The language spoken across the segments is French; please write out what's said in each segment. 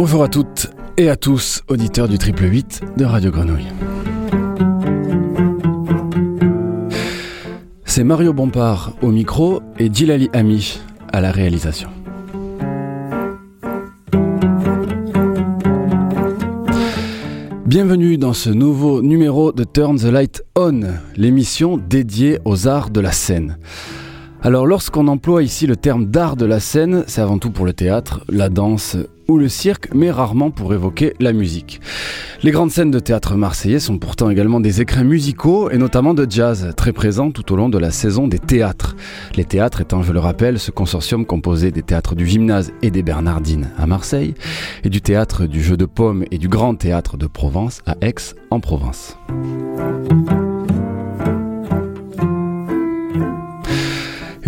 Bonjour à toutes et à tous, auditeurs du triple 8 de Radio Grenouille. C'est Mario Bompard au micro et Djilali Ami à la réalisation. Bienvenue dans ce nouveau numéro de Turn the Light On, l'émission dédiée aux arts de la scène. Alors lorsqu'on emploie ici le terme d'art de la scène, c'est avant tout pour le théâtre, la danse ou le cirque, mais rarement pour évoquer la musique. Les grandes scènes de théâtre marseillais sont pourtant également des écrins musicaux et notamment de jazz, très présents tout au long de la saison des théâtres. Les théâtres étant, je le rappelle, ce consortium composé des théâtres du Gymnase et des Bernardines à Marseille, et du théâtre du Jeu de Paume et du Grand Théâtre de Provence à Aix en Provence.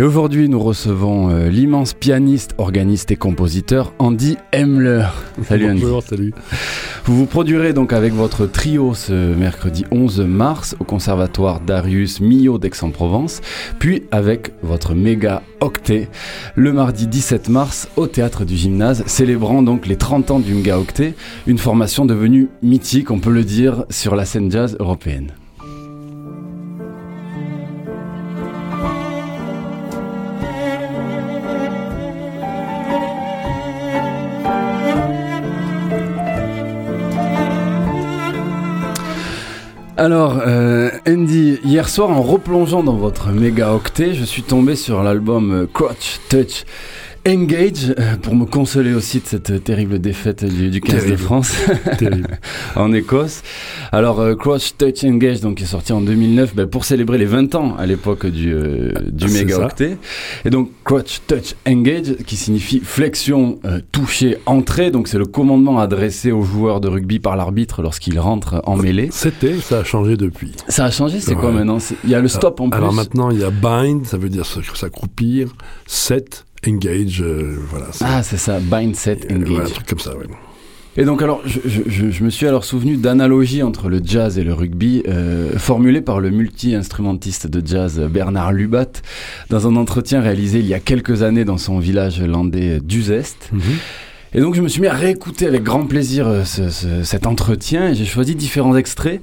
Et aujourd'hui, nous recevons euh, l'immense pianiste, organiste et compositeur Andy Hemler. Salut Andy. Bonjour, salut. Vous vous produirez donc avec votre trio ce mercredi 11 mars au conservatoire Darius Milhaud d'Aix-en-Provence, puis avec votre méga octet le mardi 17 mars au théâtre du gymnase, célébrant donc les 30 ans du méga octet, une formation devenue mythique, on peut le dire, sur la scène jazz européenne. Alors, euh, Andy, hier soir, en replongeant dans votre méga octet, je suis tombé sur l'album euh, Crotch Touch Engage euh, pour me consoler aussi de cette terrible défaite du, du 15 de. France en Écosse. Alors, euh, Crouch Touch Engage, donc, qui est sorti en 2009 ben, pour célébrer les 20 ans à l'époque du, euh, du Ah, c'est méga ça. octet. Et donc, Crouch Touch Engage, qui signifie flexion, euh, toucher, entrée. Donc, c'est le commandement adressé aux joueurs de rugby par l'arbitre lorsqu'il rentre en mêlée. C'était, ça a changé depuis. Ça a changé, c'est quoi maintenant? Il y a le stop en plus. Alors maintenant, il y a bind, ça veut dire s'accroupir. Set, engage, euh, voilà. Ah, c'est ça, bind set engage. voilà, un truc comme ça, ouais. Et donc alors, je, je- je- je me suis alors souvenu d'analogies entre le jazz et le rugby, euh, formulées par le multi-instrumentiste de jazz Bernard Lubat dans un entretien réalisé il y a quelques années dans son village landais d'Uzest. Mhm. Et donc je me suis mis à réécouter avec grand plaisir euh, ce- ce- cet entretien et j'ai choisi différents extraits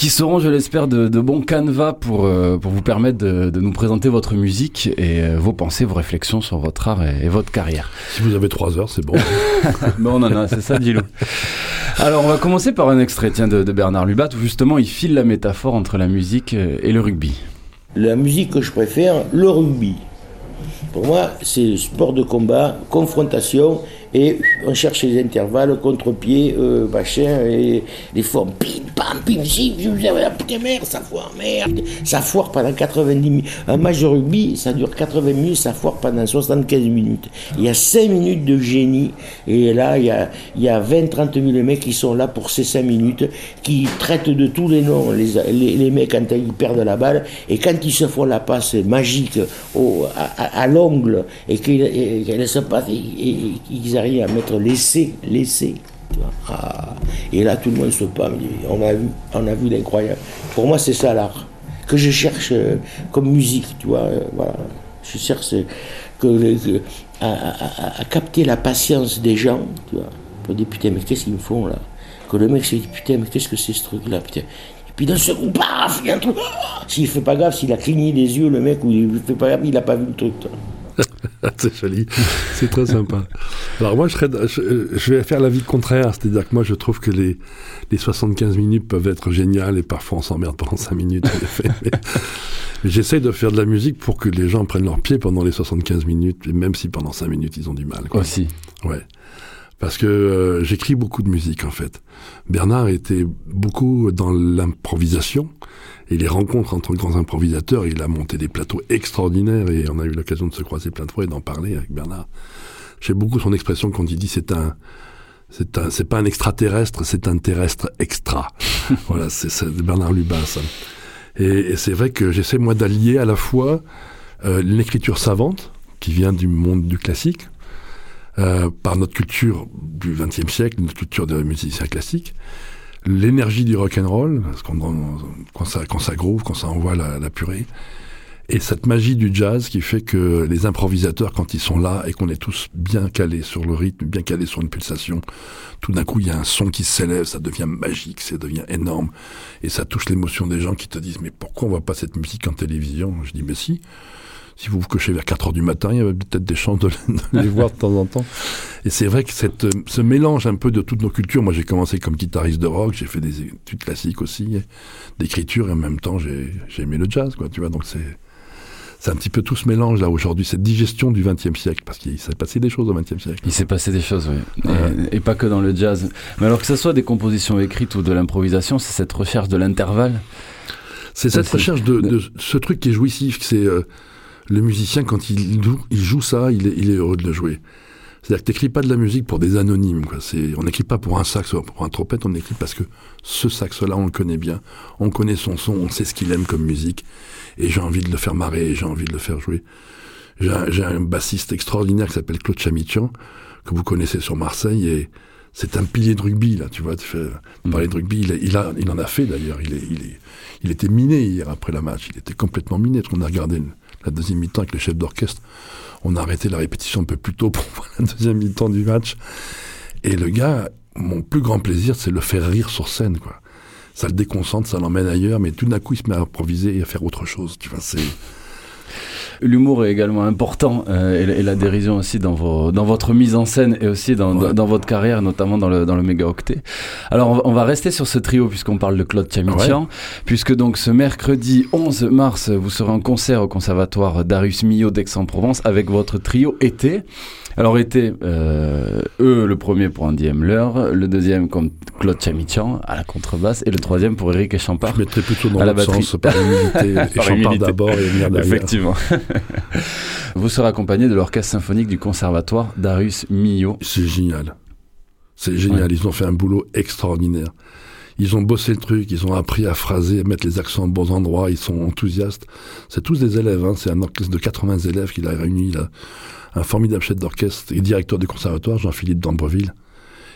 qui seront, je l'espère, de, de bons canevas pour, euh, pour vous permettre de, de nous présenter votre musique et euh, vos pensées, vos réflexions sur votre art et- et votre carrière. Si vous avez trois heures, c'est bon. Bon, on en a, c'est ça, Dilou. Alors, on va commencer par un extrait tiens, de, de Bernard Lubat où justement il file la métaphore entre la musique euh, et le rugby. La musique que je préfère, le rugby. Pour moi, c'est sport de combat, confrontation, et on cherche les intervalles, contre-pied, euh, machin, et les formes, pim, pam, pim, si, putain merde, ça foire, merde. Ça foire pendant 90 minutes. Un match de rugby, ça dure 80 minutes, ça foire pendant 75 minutes. Il y a 5 minutes de génie, et là, il y a, il y a 20, 30 000 mecs qui sont là pour ces 5 minutes, qui traitent de tous les noms, les, les, les mecs quand ils perdent la balle, et quand ils se font la passe magique au, à, à- à l'ongle, et qu'elle se passe, et, et- et qu'ils à mettre tu vois. Ah. Et là, tout le monde se parle, on a vu, on a vu l'incroyable. Pour moi, c'est ça l'art que je cherche euh, comme musique, tu vois. euh, voilà. Je cherche euh, que, à, capter la patience des gens, tu vois. Pour dire putain, mais qu'est-ce qu'ils me font là? Que le mec se dit putain, mais qu'est-ce que c'est ce truc-là, putain? Et puis d'un seul coup, paf, il y a un truc. Ah S'il fait pas gaffe, s'il a cligné des yeux, le mec, ou il fait pas gaffe, il a pas vu le truc. c'est joli. C'est très sympa. Alors moi, je, serais, je, je vais faire l'avis contraire. C'est-à-dire que moi, je trouve que les, les 75 minutes peuvent être géniales et parfois on s'emmerde pendant 5 minutes. en effet. Mais, mais j'essaye de faire de la musique pour que les gens prennent leur pied pendant les 75 minutes, et même si pendant 5 minutes ils ont du mal. quoi. Aussi. Ouais. Parce que euh, j'écris beaucoup de musique en fait. Bernard était beaucoup dans l'improvisation et les rencontres entre grands improvisateurs. Il a monté des plateaux extraordinaires et on a eu l'occasion de se croiser plein de fois et d'en parler avec Bernard. J'aime beaucoup son expression quand il dit c'est un C'est un, c'est pas un extraterrestre, c'est un terrestre extra. voilà, c'est, Bernard Lubin, ça. Et, c'est vrai que j'essaie moi d'allier à la fois euh, l'écriture savante qui vient du monde du classique, euh, par notre culture du XXe siècle, notre culture de musiciens classiques, l'énergie du rock and roll, quand ça, quand groove, quand ça envoie la, la purée, et cette magie du jazz qui fait que les improvisateurs, quand ils sont là et qu'on est tous bien calés sur le rythme, bien calés sur une pulsation, tout d'un coup, il y a un son qui s'élève, ça devient magique, ça devient énorme, et ça touche l'émotion des gens qui te disent, mais pourquoi on voit pas cette musique en télévision? Je dis, mais si, si vous vous cochez vers 4 heures du matin, il y avait peut-être des chances de, les voir de temps en temps. Et c'est vrai que cette, ce mélange un peu de toutes nos cultures, moi j'ai commencé comme guitariste de rock, j'ai fait des études classiques aussi, d'écriture, et en même temps j'ai aimé le jazz, quoi, tu vois, donc c'est c'est un petit peu tout ce mélange là aujourd'hui, cette digestion du XXe siècle, parce qu'il s'est passé des choses au XXe siècle. Il s'est passé des choses, oui, et, et, pas que dans le jazz. Mais alors que ce soit des compositions écrites ou de l'improvisation, c'est cette recherche de l'intervalle. C'est cette recherche de, de, ce truc qui est jouissif, c'est euh, le musicien quand il, il joue ça, il est, il est heureux de le jouer. C'est-à-dire que t'écris pas de la musique pour des anonymes, quoi. C'est, on n'écrit pas pour un sax ou pour un trompette, on écrit parce que ce sax-là, on le connaît bien, on connaît son son, on sait ce qu'il aime comme musique, et j'ai envie de le faire marrer, j'ai envie de le faire jouer. J'ai un, j'ai un bassiste extraordinaire qui s'appelle Claude Chamichian, que vous connaissez sur Marseille, et c'est un pilier de rugby, là, tu vois, tu fais, parler de rugby, il, il, a, il en a fait d'ailleurs, il est, il est, il était miné hier après la match, il était complètement miné, parce qu'on a regardé la deuxième mi-temps avec le chef d'orchestre, on a arrêté la répétition un peu plus tôt pour voir la deuxième mi-temps du match. Et le gars, mon plus grand plaisir, c'est le faire rire sur scène, quoi. Ça le déconcentre, ça l'emmène ailleurs, mais tout d'un coup, il se met à improviser et à faire autre chose. Tu vois, c'est. L'humour est également important euh, et, et, la dérision aussi dans, vos, dans votre mise en scène et aussi dans, ouais. dans, dans, votre carrière, notamment dans le, dans le méga octet. Alors on va, on va rester sur ce trio puisqu'on parle de Claude Chamichian, ouais. puisque donc ce mercredi 11 mars, vous serez en concert au conservatoire Darius Milhaud d'Aix-en-Provence avec votre trio été. Alors été, euh, eux, le premier pour Andy Hemler, le deuxième comme Claude Chamichian à la contrebasse et le troisième pour Eric Echampard Je mettrais plutôt dans à la batterie. Sens, par humilité, Echampard d'abord et Hemler derrière. Effectivement. Vous serez accompagné de l'orchestre symphonique du conservatoire Darius Milhaud. C'est génial. C'est génial. Ouais. Ils ont fait un boulot extraordinaire. Ils ont bossé le truc, ils ont appris à phraser, à mettre les accents aux bons endroits, ils sont enthousiastes. C'est tous des élèves, hein. c'est un orchestre de 80 élèves qu'il a réuni, là. un formidable chef d'orchestre et directeur du conservatoire, Jean-Philippe d'Ambreville,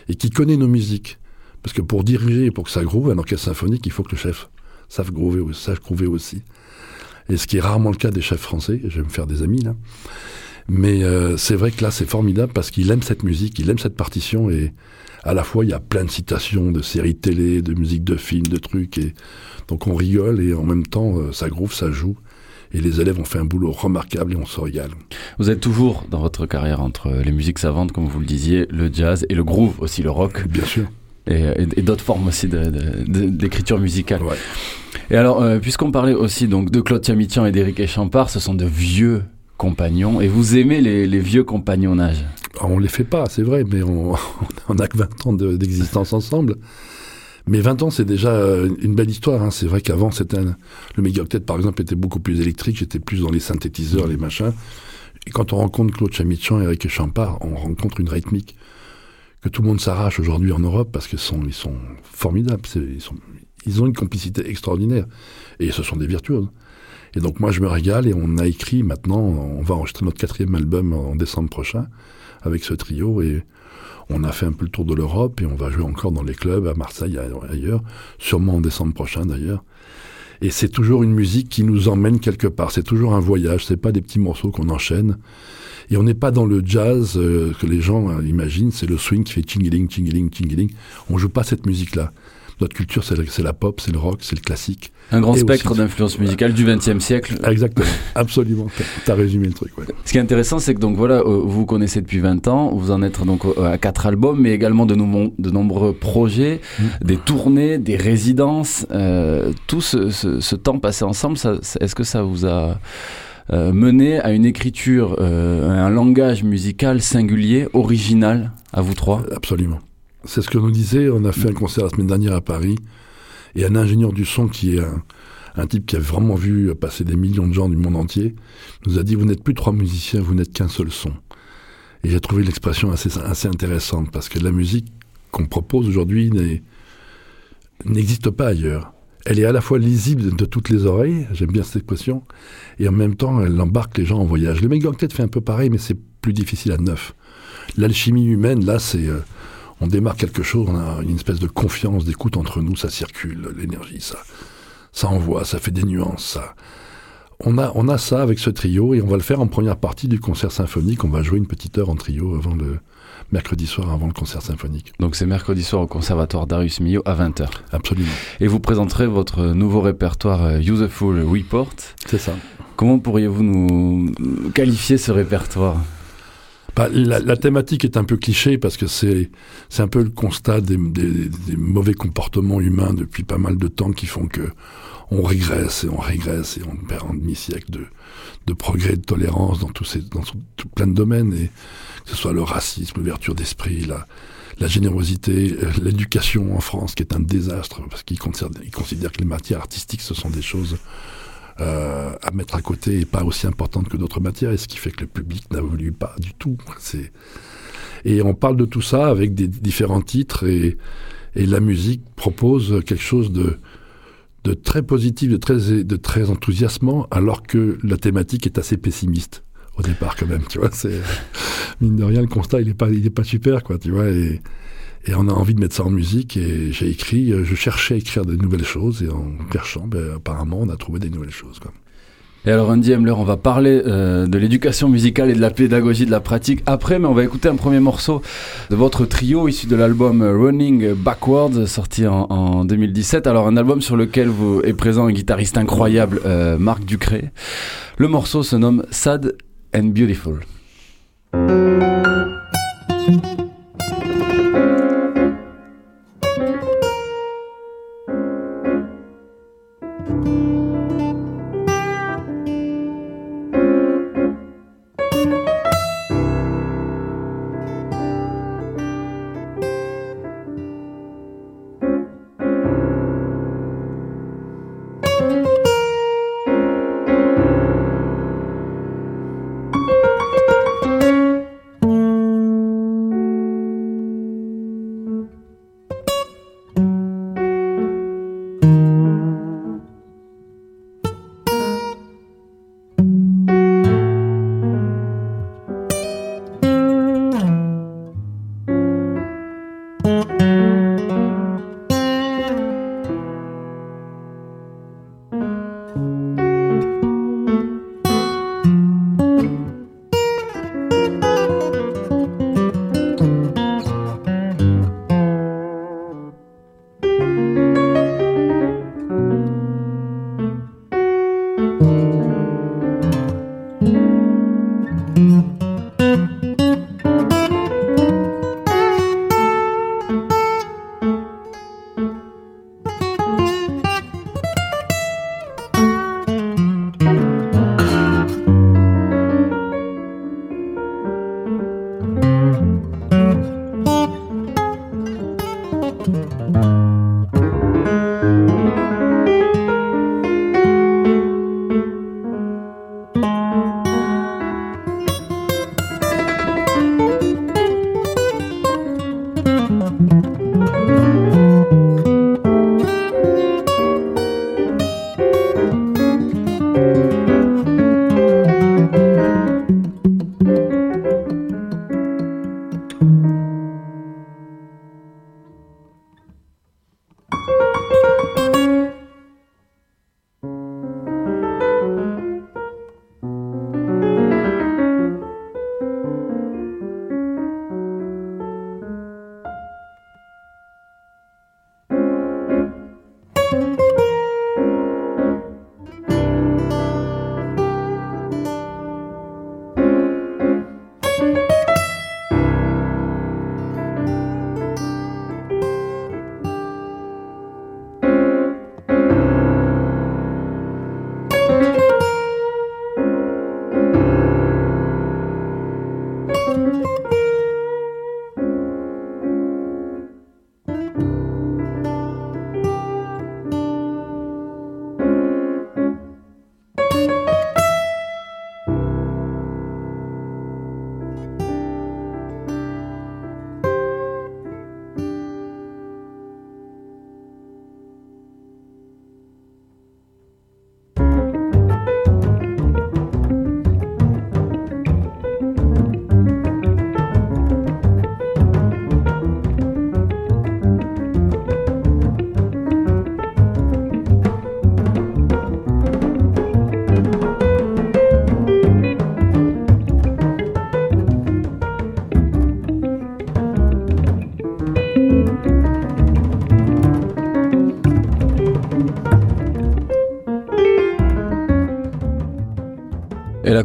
et qui connaît nos musiques. Parce que pour diriger et pour que ça groove, un orchestre symphonique, il faut que le chef sache groover, sache groover aussi. Et ce qui est rarement le cas des chefs français, je vais me faire des amis là. Mais euh, c'est vrai que là, c'est formidable parce qu'il aime cette musique, il aime cette partition et à la fois, il y a plein de citations de séries télé, de musique de films, de trucs. Et donc on rigole et en même temps, euh, ça groove, ça joue. Et les élèves ont fait un boulot remarquable et on se régale. Vous êtes toujours dans votre carrière entre les musiques savantes, comme vous le disiez, le jazz et le groove, aussi le rock. Bien sûr. Et, d'autres formes aussi d'écriture musicale. Ouais. Et alors, euh, puisqu'on parlait aussi donc de Claude Chamitian et d'Éric Echampard, ce sont de vieux compagnons. Et vous aimez les, les vieux compagnonnages? Ah, On les fait pas, c'est vrai, mais on n'a que 20 ans d'existence de, ensemble. Mais 20 ans, c'est déjà une belle histoire. Hein. C'est vrai qu'avant, c'était un... le mégaoctet, par exemple, était beaucoup plus électrique. J'étais plus dans les synthétiseurs, les machins. Et quand on rencontre Claude Chamitian et Eric Champard, on rencontre une rythmique que tout le monde s'arrache aujourd'hui en Europe parce qu'ils sont, formidables. Ils, ils ont une complicité extraordinaire. Et ce sont des virtuoses. Et donc moi, je me régale et on a écrit maintenant, on va enregistrer notre quatrième album en décembre prochain avec ce trio et on a fait un peu le tour de l'Europe et on va jouer encore dans les clubs à Marseille et ailleurs, sûrement en décembre prochain d'ailleurs. Et c'est toujours une musique qui nous emmène quelque part. C'est toujours un voyage. C'est pas des petits morceaux qu'on enchaîne. Et on n'est pas dans le jazz euh, que les gens euh, imaginent. C'est le swing qui fait chingiling, chingiling, chingiling. On joue pas cette musique-là. Notre culture, c'est la, pop, c'est le rock, c'est le classique. Un grand spectre d'influence musicale du XXe siècle. Exactement, absolument. Tu as résumé le truc. Ouais. Ce qui est intéressant, c'est que donc voilà, euh, vous vous connaissez depuis 20 ans, vous en êtes donc euh, à quatre albums, mais également de, no de nombreux projets, mmh. des tournées, des résidences. Euh, tout ce, ce, ce, temps passé ensemble, est-ce que ça vous a euh, mené à une écriture, euh, un langage musical singulier, original, à vous trois? Absolument. C'est ce que nous disait. On a fait un concert la semaine dernière à Paris. Et un ingénieur du son qui est un, type qui a vraiment vu passer des millions de gens du monde entier, nous a dit, vous n'êtes plus trois musiciens, vous n'êtes qu'un seul son. Et j'ai trouvé l'expression assez, intéressante parce que la musique, qu'on propose aujourd'hui n'existe pas ailleurs. Elle est à la fois lisible de toutes les oreilles, j'aime bien cette expression, et en même temps, elle embarque les gens en voyage. Le Meg fait un peu pareil, mais c'est plus difficile à neuf. L'alchimie humaine, là, c'est. euh, on démarre quelque chose, on a une espèce de confiance, d'écoute entre nous, ça circule, l'énergie, ça, ça envoie, ça fait des nuances, ça. On a, on a ça avec ce trio et on va le faire en première partie du concert symphonique. On va jouer une petite heure en trio avant le mercredi soir, avant le concert symphonique. Donc c'est mercredi soir au Conservatoire Darius Milhaud à 20h. Absolument. Et vous présenterez votre nouveau répertoire euh, Useful Report. C'est ça. Comment pourriez-vous nous qualifier ce répertoire? Bah, la, la thématique est un peu cliché parce que c'est c'est un peu le constat des, des- des mauvais comportements humains depuis pas mal de temps qui font que on régresse et on régresse et on perd un demi-siècle de, de progrès et de tolérance dans tous ces dans tout, tout plein de domaines et que ce soit le racisme, l'ouverture d'esprit, la, générosité, euh, l'éducation en France qui est un désastre parce qu'ils considèrent, ils considèrent que les matières artistiques ce sont des choses euh, à mettre à côté et pas aussi importantes que d'autres matières, et ce qui fait que le public n'a voulu pas du tout. C'est et on parle de tout ça avec des différents titres et, et la musique propose quelque chose de de très positif, de très de très enthousiasmant, alors que la thématique est assez pessimiste au départ quand même. Tu vois, c'est mine de rien le constat il est pas il est pas super quoi. Tu vois et et on a envie de mettre ça en musique et j'ai écrit, euh, je cherchais à écrire de nouvelles choses et en cherchant, ben, apparemment on a trouvé des nouvelles choses. Quoi. Et alors Andy Hemler, on va parler euh, de l'éducation musicale et de la pédagogie de la pratique après, mais on va écouter un premier morceau de votre trio issu de l'album Running Backwards, sorti en, en 2017. Alors un album sur lequel vous est présent un guitariste incroyable, euh, Marc Ducré. Le morceau se nomme Sad and Beautiful.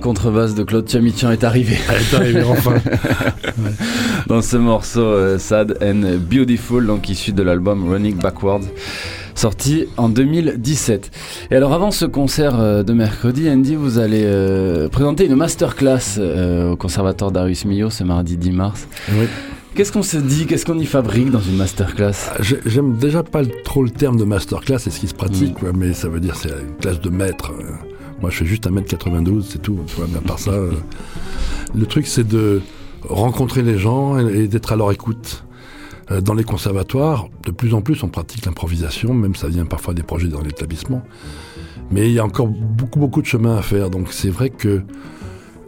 Contrebasse de Claude Chamichian est arrivée. Elle est arrivée enfin. Dans ce morceau euh, Sad and Beautiful, donc issu de l'album Running Backwards sorti en 2017. Et alors avant ce concert euh, de mercredi, Andy, vous allez euh, présenter une masterclass euh, au Conservatoire Darius Milhaud ce mardi 10 mars. Oui. Qu'est-ce qu'on se dit? Qu'est-ce qu'on y fabrique dans une masterclass? Ah, j'ai- J'aime déjà pas trop le terme de masterclass, c'est ce qui se pratique, quoi, mais ça veut dire c'est une classe de maître. Moi, je fais juste 1m92, c'est tout. À part ça, euh, le truc, c'est de rencontrer les gens et, d'être à leur écoute. Euh, Dans les conservatoires, de plus en plus, on pratique l'improvisation, même ça vient parfois des projets dans l'établissement. Mais il y a encore beaucoup, beaucoup de chemin à faire. Donc c'est vrai que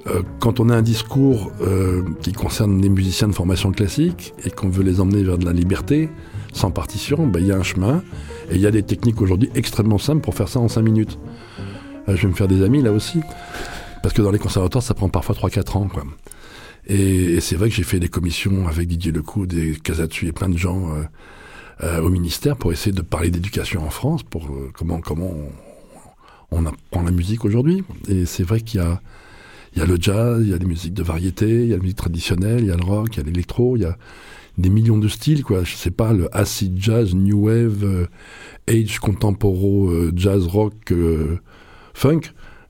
euh, quand on a un discours qui concerne les musiciens de formation classique et qu'on veut les emmener vers de la liberté, sans partition, ben, il y a un chemin. Et il y a des techniques aujourd'hui extrêmement simples pour faire ça en 5 minutes. Euh, je vais me faire des amis là aussi. Parce que dans les conservatoires, ça prend parfois 3-4 ans. Quoi. Et, c'est vrai que j'ai fait des commissions avec Didier Lecoux, des Casatsu et plein de gens euh, euh, au ministère pour essayer de parler d'éducation en France, pour comment, comment on, apprend la musique aujourd'hui. Et c'est vrai qu'il y a, il y a le jazz, il y a les musiques de variété, il y a la musique traditionnelle, il y a le rock, il y a l'électro, il y a des millions de styles, quoi. Je sais pas, le acid jazz, new wave, age contemporain, jazz rock, funk.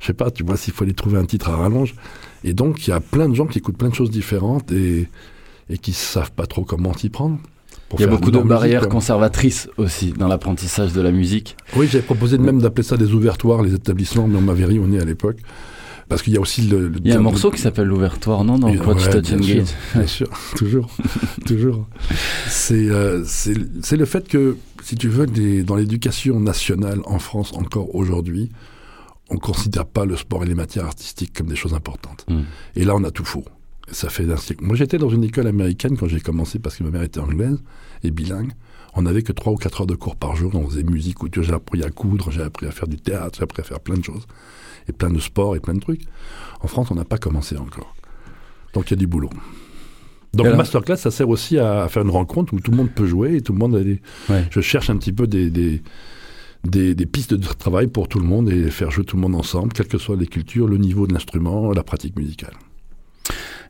Je sais pas, tu vois, s'il fallait trouver un titre à rallonge. Et donc, il y a plein de gens qui écoutent plein de choses différentes et, et qui savent pas trop comment s'y prendre. Il y a beaucoup de barrières conservatrices aussi dans l'apprentissage de la musique. Oui, j'avais proposé de même d'appeler ça des ouvertoires, les établissements, mais on m'avait nez à l'époque. Parce qu'il y a aussi le. le Il y a un morceau qui s'appelle l'ouvertoire, non Dans ouais, Touch sûr, Bien sûr, toujours, toujours. C'est euh, c'est le fait que, si tu veux, des- dans l'éducation nationale en France encore aujourd'hui, on considère pas le sport et les matières artistiques comme des choses importantes. Mm. Et là, on a tout faux. Ça fait un siècle. Moi, j'étais dans une école américaine quand j'ai commencé parce que ma mère était anglaise et bilingue. On n'avait que 3 ou 4 heures de cours par jour. On faisait musique, j'ai appris à coudre, j'ai appris à faire du théâtre, j'ai appris à faire plein de choses. Et plein de sports et plein de trucs. En France, on n'a pas commencé encore. Donc, il y a du boulot. Donc, le masterclass, ça sert aussi à, à faire une rencontre où tout le monde peut jouer et tout le monde a des... Ouais. Je cherche un petit peu des, des, des, des pistes de travail pour tout le monde et faire jouer tout le monde ensemble, quelles que soient les cultures, le niveau de l'instrument, la pratique musicale.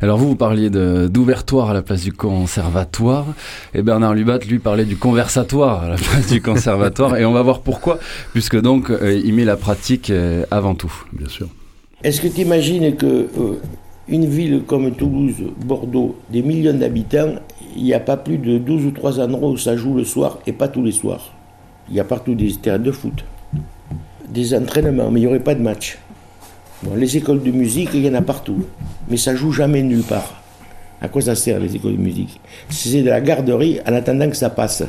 Alors vous, vous parliez de- d'ouvertoire à la place du conservatoire, et Bernard Lubat, lui, parlait du conversatoire à la place du conservatoire, et on va voir pourquoi, puisque donc euh, il met la pratique euh, avant tout. Bien sûr. Est-ce que tu imagines que euh, une ville comme Toulouse, Bordeaux, des millions d'habitants, il n'y a pas plus de 12 ou 3 endroits où ça joue le soir et pas tous les soirs? Il y a partout des terrains de foot, des entraînements, mais il n'y aurait pas de match. Bon, les écoles de musique, il y en a partout, mais ça joue jamais nulle part. À quoi ça sert les écoles de musique? C'est de la garderie en attendant que ça passe.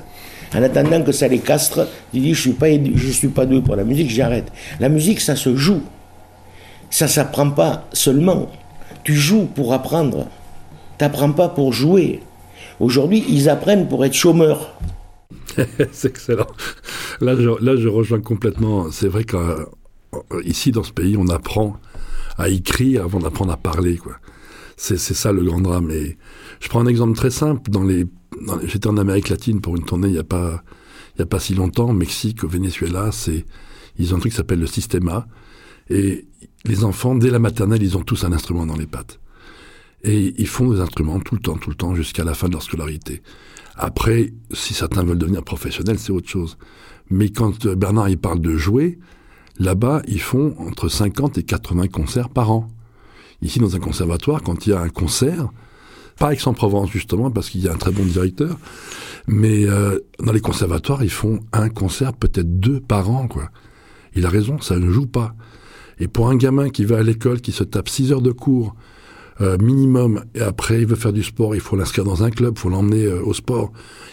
En attendant que ça les castre, tu dis je suis je suis pas doué pour la musique, j'arrête. La musique ça se joue. Ça s'apprend pas seulement. Tu joues pour apprendre. T'apprends pas pour jouer. Aujourd'hui, ils apprennent pour être chômeurs. C'est excellent. Là je, rejoins complètement. C'est vrai qu'ici, dans ce pays, on apprend à écrire avant d'apprendre à parler. C'est ça le grand drame. Je prends un exemple très simple. J'étais en Amérique latine pour une tournée il n'y a, pas- si longtemps, Mexique, Venezuela. Ils ont un truc qui s'appelle le Systema. Et les enfants, dès la maternelle, ils ont tous un instrument dans les pattes. Et ils font des instruments tout le temps, tout le temps, jusqu'à la fin de leur scolarité. Après, si certains veulent devenir professionnels, c'est autre chose. Mais quand euh, Bernard il parle de jouer, là-bas, ils font entre 50 et 80 concerts par an. Ici, dans un conservatoire, quand il y a un concert, pas Aix-en-Provence justement, parce qu'il y a un très bon directeur, mais euh, dans les conservatoires, ils font un concert, peut-être deux par an, quoi. Il a raison, ça ne joue pas. Et pour un gamin qui va à l'école, qui se tape 6 heures de cours, euh, minimum, et après il veut faire du sport, il faut l'inscrire dans un club, il faut l'emmener euh, au sport.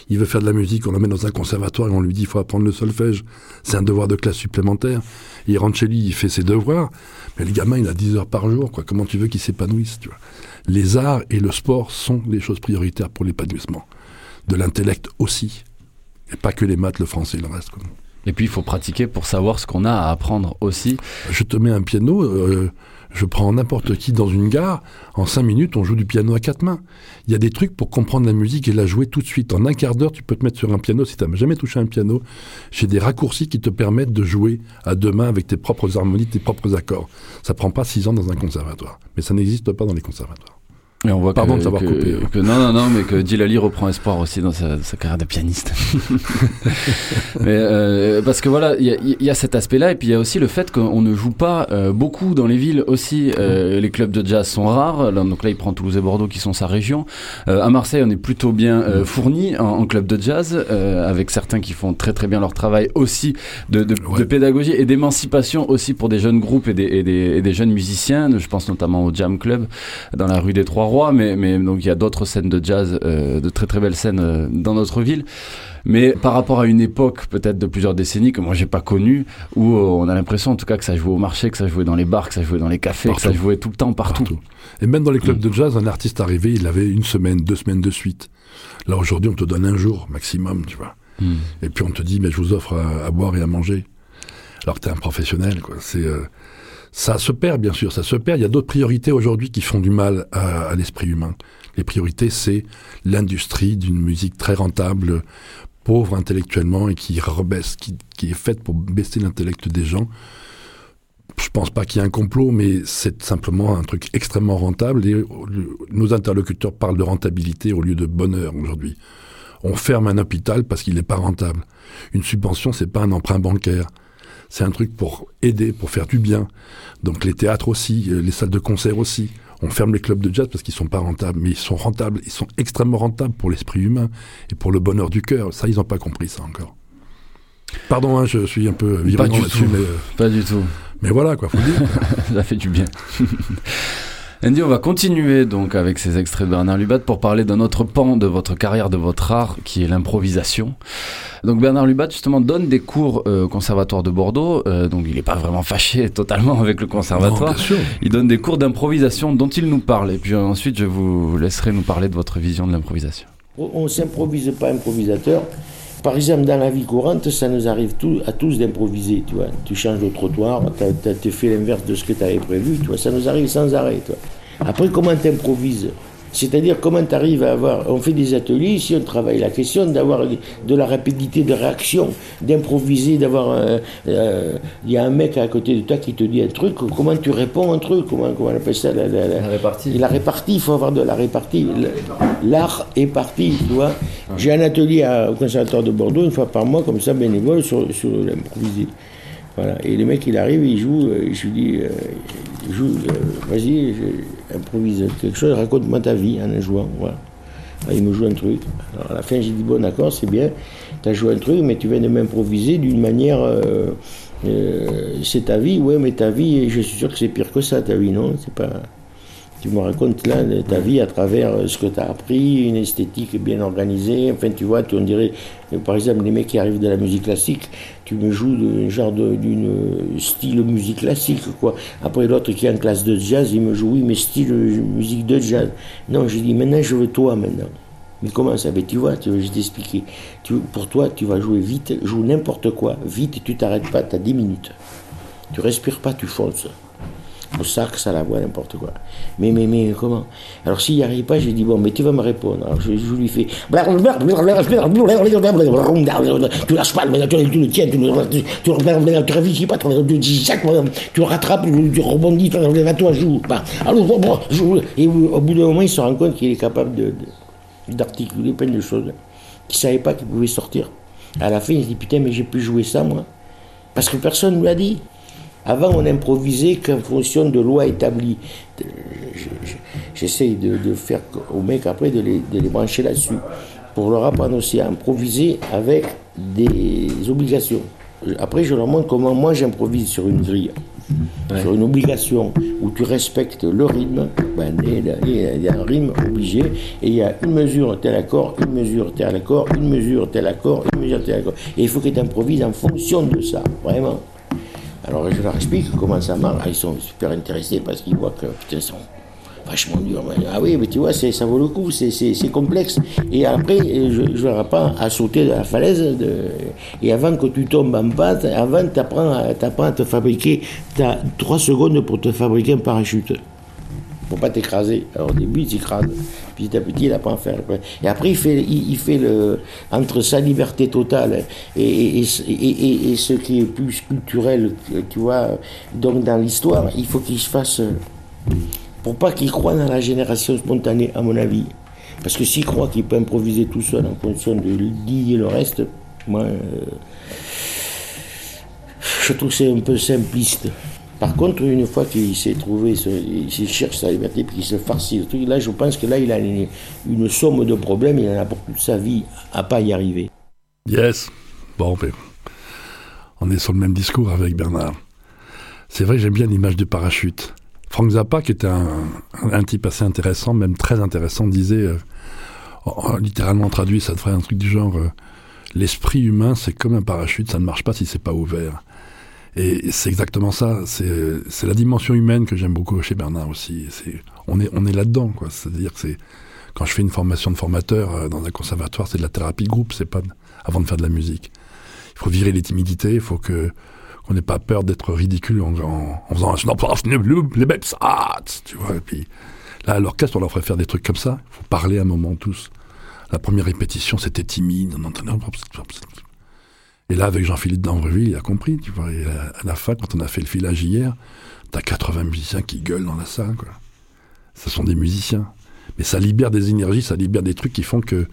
Il veut faire de la musique, on l'emmène dans un conservatoire et on lui dit il faut apprendre le solfège. C'est un devoir de classe supplémentaire. Il rentre chez lui, il fait ses devoirs, mais le gamin il a 10 heures par jour, quoi. Comment tu veux qu'il s'épanouisse, tu vois? Les arts et le sport sont les choses prioritaires pour l'épanouissement. De l'intellect aussi. Et pas que les maths, le français et le reste. Quoi. Et puis il faut pratiquer pour savoir ce qu'on a à apprendre aussi. Je te mets un piano, euh, je prends n'importe qui dans une gare, en cinq minutes on joue du piano à quatre mains. Il y a des trucs pour comprendre la musique et la jouer tout de suite. En un quart d'heure tu peux te mettre sur un piano si tu n'as jamais touché un piano. J'ai des raccourcis qui te permettent de jouer à deux mains avec tes propres harmonies, tes propres accords. Ça prend pas six ans dans un conservatoire. Mais ça n'existe pas dans les conservatoires. Et on voit Pardon que, de t'avoir que- coupé, hein. que non, non, non, mais que Dilali reprend espoir aussi dans sa, sa carrière de pianiste. mais euh, parce que voilà, il y y a cet aspect-là, et puis il y a aussi le fait qu'on ne joue pas euh, beaucoup dans les villes aussi. Euh, les clubs de jazz sont rares. Là, donc là, il prend Toulouse et Bordeaux qui sont sa région. Euh, à Marseille, on est plutôt bien euh, fourni en, en club de jazz, euh, avec certains qui font très très bien leur travail aussi de, de, Ouais. de pédagogie et d'émancipation aussi pour des jeunes groupes et des, et des, et des jeunes musiciens. Je pense notamment au Jam Club dans la rue des Trois Mais, mais donc il y a d'autres scènes de jazz, euh, de très très belles scènes euh, dans notre ville. Mais par rapport à une époque peut-être de plusieurs décennies que moi j'ai pas connue, où euh, on a l'impression en tout cas que ça jouait au marché, que ça jouait dans les bars, que ça jouait dans les cafés, que ça jouait tout le temps partout. Partout. Et même dans les clubs de jazz, un artiste arrivé, il avait une semaine, deux semaines de suite. Là, aujourd'hui, on te donne un jour maximum, tu vois. Hmm. Et puis on te dit, mais je vous offre à, à boire et à manger. Alors que t'es un professionnel, quoi. C'est, euh, ça se perd, bien sûr, ça se perd. Il y a d'autres priorités aujourd'hui qui font du mal à, l'esprit humain. Les priorités, c'est l'industrie d'une musique très rentable, pauvre intellectuellement et qui rebaisse, qui, est faite pour baisser l'intellect des gens. Je pense pas qu'il y ait un complot, mais c'est simplement un truc extrêmement rentable et nos interlocuteurs parlent de rentabilité au lieu de bonheur aujourd'hui. On ferme un hôpital parce qu'il n'est pas rentable. Une subvention, c'est pas un emprunt bancaire. C'est un truc pour aider, pour faire du bien. Donc les théâtres aussi, euh, les salles de concert aussi. On ferme les clubs de jazz parce qu'ils sont pas rentables, mais ils sont rentables, ils sont extrêmement rentables pour l'esprit humain et pour le bonheur du cœur. Ça, ils n'ont pas compris ça encore. Pardon, hein, je suis un peu virulent là-dessus, mais, euh, Pas du tout. mais voilà, quoi, faut dire. ça fait du bien. Andy, on va continuer donc avec ces extraits de Bernard Lubat pour parler d'un autre pan de votre carrière, de votre art, qui est l'improvisation. Donc Bernard Lubat justement donne des cours euh, au conservatoire de Bordeaux, euh, donc il n'est pas vraiment fâché totalement avec le Non, conservatoire. bien sûr. Il donne des cours d'improvisation dont il nous parle, et puis euh, ensuite je vous laisserai nous parler de votre vision de l'improvisation. On ne s'improvise pas improvisateur. Par exemple, dans la vie courante, ça nous arrive à tous d'improviser, tu changes de trottoir, tu as, fait l'inverse de ce que tu avais prévu. Ça nous arrive sans arrêt. Après, comment tu improvises C'est-à-dire, comment tu arrives à avoir... On fait des ateliers, ici, on travaille la question d'avoir de la rapidité de réaction, d'improviser, d'avoir... euh, euh, Il y a un mec à côté de toi qui te dit un truc, comment tu réponds à un truc Comment, comment on appelle ça la, la- la- répartie. la répartie, il faut avoir de la répartie. L'art est parti, tu vois. J'ai un atelier à- au Conservatoire de Bordeaux, une fois par mois, comme ça, bénévole, sur, sur l'improvisé. Voilà. Et le mec, il arrive, il joue, euh, je lui dis, euh, il joue, euh, vas-y, je- improvise quelque chose, raconte-moi ta vie en jouant. Voilà. Ah, Il me joue un truc. Alors à la fin, j'ai dit, bon, d'accord, c'est bien, tu as joué un truc, mais tu viens de m'improviser d'une manière. euh, euh, c'est ta vie, ouais, mais ta vie, je suis sûr que c'est pire que ça, ta vie, non? C'est pas. Tu me racontes là ta vie à travers euh, ce que tu as appris, une esthétique bien organisée. Enfin, tu vois, tu, on dirait, euh, par exemple, les mecs qui arrivent de la musique classique, tu me joues de, genre d'une euh, style musique classique, quoi. Après, l'autre qui est en classe de jazz, il me joue, oui, mais style musique de jazz. Non, je dis, maintenant, je veux toi, maintenant. Mais comment ça? Ben, tu vois, tu veux, je t'expliquer. Pour toi, tu vas jouer vite, joue n'importe quoi, vite, tu t'arrêtes pas, tu as 10 minutes. Tu respires pas, tu fonces. Au sax, à la voix, n'importe quoi. Mais, mais, mais, comment Alors, s'il n'y arrive pas, j'ai dit, bon, mais tu vas me répondre. Alors, je, je lui fais. Tu lâches pas, tu, le tiens, tu le tu, tu, tu réfléchis pas, tu, tu rattrapes, tu rebondis, toi, joue. Bah, alors. Et au bout d'un moment, il se rend compte qu'il est capable de- d'articuler plein de choses qu'il ne savait pas qu'il pouvait sortir. À la fin, il se dit, putain, mais j'ai pu jouer ça, moi. Parce que personne ne lui a dit. Avant, on improvisait qu'en fonction de lois établies. Je- J'essaye de, de faire aux mecs après de les, de les brancher là-dessus. Pour leur apprendre aussi à improviser avec des obligations. Après, je leur montre comment moi j'improvise sur une grille. Sur une obligation où tu respectes le rythme, ben, il y a- il y a un rythme obligé, et il y a une mesure tel accord, une mesure tel accord, une mesure tel accord, une mesure tel accord. Et il faut que tu improvises en fonction de ça, vraiment. Alors je leur explique comment ça marche. Ils sont super intéressés parce qu'ils voient que putain, ils sont- vachement dur. Ah oui, mais tu vois, ça vaut le coup, c'est complexe. Et après, je ne pas à sauter de la falaise. Et avant que tu tombes en pâte, avant, tu apprends, à te fabriquer, tu as trois secondes pour te fabriquer un parachute. Pour pas t'écraser. Alors au début, il s'écrase. Petit à petit, il apprend à faire. Et après, il fait, il, fait le, entre sa liberté totale et, et, et, ce qui est plus culturel, tu vois, donc dans l'histoire, il faut qu'il se fasse pour pas qu'il croit dans la génération spontanée, à mon avis. Parce que s'il croit qu'il peut improviser tout seul en fonction de l'idée et le reste, moi, euh, je trouve que c'est un peu simpliste. Par contre, une fois qu'il s'est trouvé, il cherche sa liberté, puis qu'il se farcit, là, je pense que là, il a une, somme de problèmes, il en a pour toute sa vie à pas y arriver. Yes. Bon, on est sur le même discours avec Bernard. C'est vrai j'aime bien l'image du parachute. Frank Zappa, qui était un, type assez intéressant, même très intéressant, disait, euh, littéralement traduit, ça ferait un truc du genre, euh, l'esprit humain, c'est comme un parachute, ça ne marche pas si c'est pas ouvert. Et c'est exactement ça. C'est la dimension humaine que j'aime beaucoup chez Bernard aussi. on est, on est là-dedans, quoi. C'est-à-dire que c'est quand je fais une formation de formateur euh, dans un conservatoire, c'est de la thérapie de groupe. C'est pas avant de faire de la musique. Il faut virer les timidités. Il faut que on n'ait pas peur d'être ridicule en, en, en faisant les bêtes, tu vois. Et puis là, à l'orchestre, on leur ferait faire des trucs comme ça. Il faut parler un moment tous. La première répétition, c'était timide. Et là, avec Jean-Philippe d'Andreville, il a compris, tu vois. À, la fin, quand on a fait le filage hier, t'as 80 musiciens qui gueulent dans la salle, quoi. Ce sont des musiciens. Mais ça libère des énergies, ça libère des trucs qui font que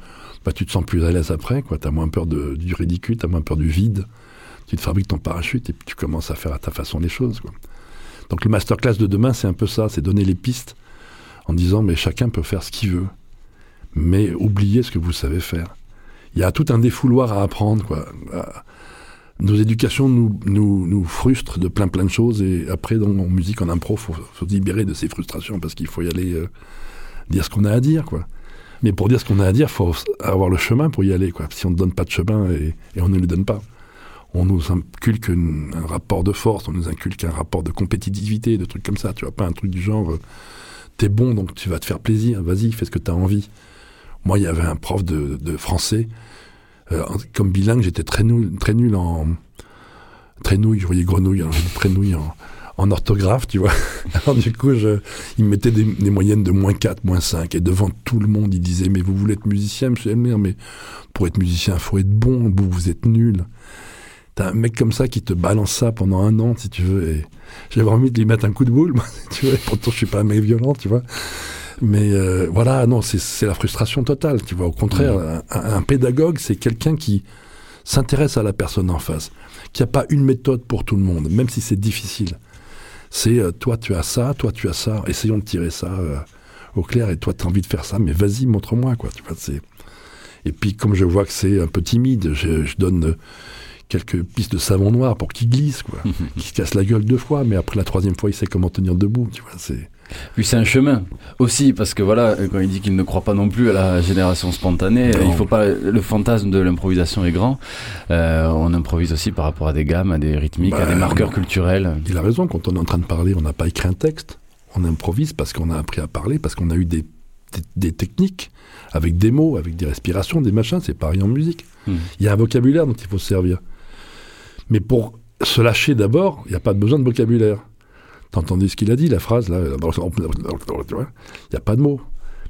bah, tu te sens plus à l'aise après, quoi. T'as moins peur du ridicule, t'as moins peur du vide tu te fabriques ton parachute et puis tu commences à faire à ta façon les choses. Donc le masterclass de demain, c'est un peu ça, c'est donner les pistes en disant mais chacun peut faire ce qu'il veut, mais oubliez ce que vous savez faire. Il y a tout un défouloir à apprendre. Quoi. Nos éducations nous, nous, nous frustrent de plein plein de choses et après dans en musique, en impro, faut, faut se libérer de ces frustrations parce qu'il faut y aller euh, dire ce qu'on a à dire. quoi. Mais pour dire ce qu'on a à dire, il faut avoir le chemin pour y aller. Quoi. Si on ne donne pas de chemin et, et on ne le donne pas on nous inculque un rapport de force, on nous inculque un rapport de compétitivité, de trucs comme ça. Tu vois, pas un truc du genre, euh, t'es bon donc tu vas te faire plaisir, vas-y, fais ce que t'as envie. Moi, il y avait un prof de, français, euh, comme bilingue, j'étais très nul, très nul en. Très nouille, je voyais grenouille, alors très nouille en, orthographe, tu vois. Alors du coup, je, il me mettait des, moyennes de moins 4, moins 5, et devant tout le monde, il disait, mais vous voulez être musicien, monsieur Elmer, mais pour être musicien, il faut être bon, vous, vous êtes nul. T'as un mec comme ça qui te balance ça pendant un an, si tu veux, et j'avais envie de lui mettre un coup de boule, tu vois, pourtant je suis pas un mec violent, tu vois. Mais euh, voilà, non, c'est la frustration totale, tu vois. Au contraire, un, pédagogue, c'est quelqu'un qui s'intéresse à la personne en face, qui a pas une méthode pour tout le monde, même si c'est difficile. C'est euh, toi tu as ça, toi tu as ça, essayons de tirer ça euh, au clair, et toi tu as envie de faire ça, mais vas-y, montre-moi, quoi. Tu vois, c'est. Et puis comme je vois que c'est un peu timide, je, je donne quelques pistes de savon noir pour qu'il glisse, quoi. qu'il se casse la gueule deux fois, mais après la troisième fois, il sait comment tenir debout, tu vois. C'est. Puis c'est un chemin aussi, parce que voilà, quand il dit qu'il ne croit pas non plus à la génération spontanée, il faut pas. Le fantasme de l'improvisation est grand. Euh, on improvise aussi par rapport à des gammes, à des rythmiques, à des ben, marqueurs culturels. Il a raison. Quand on est en train de parler, on n'a pas écrit un texte. On improvise parce qu'on a appris à parler, parce qu'on a eu des, des, techniques avec des mots, avec des respirations, des machins. C'est pareil en musique. Hmm. Il y a un vocabulaire dont il faut se servir. Mais pour se lâcher d'abord, il n'y a pas besoin de vocabulaire. T'as entendu ce qu'il a dit, la phrase, là Il n'y a pas de mots.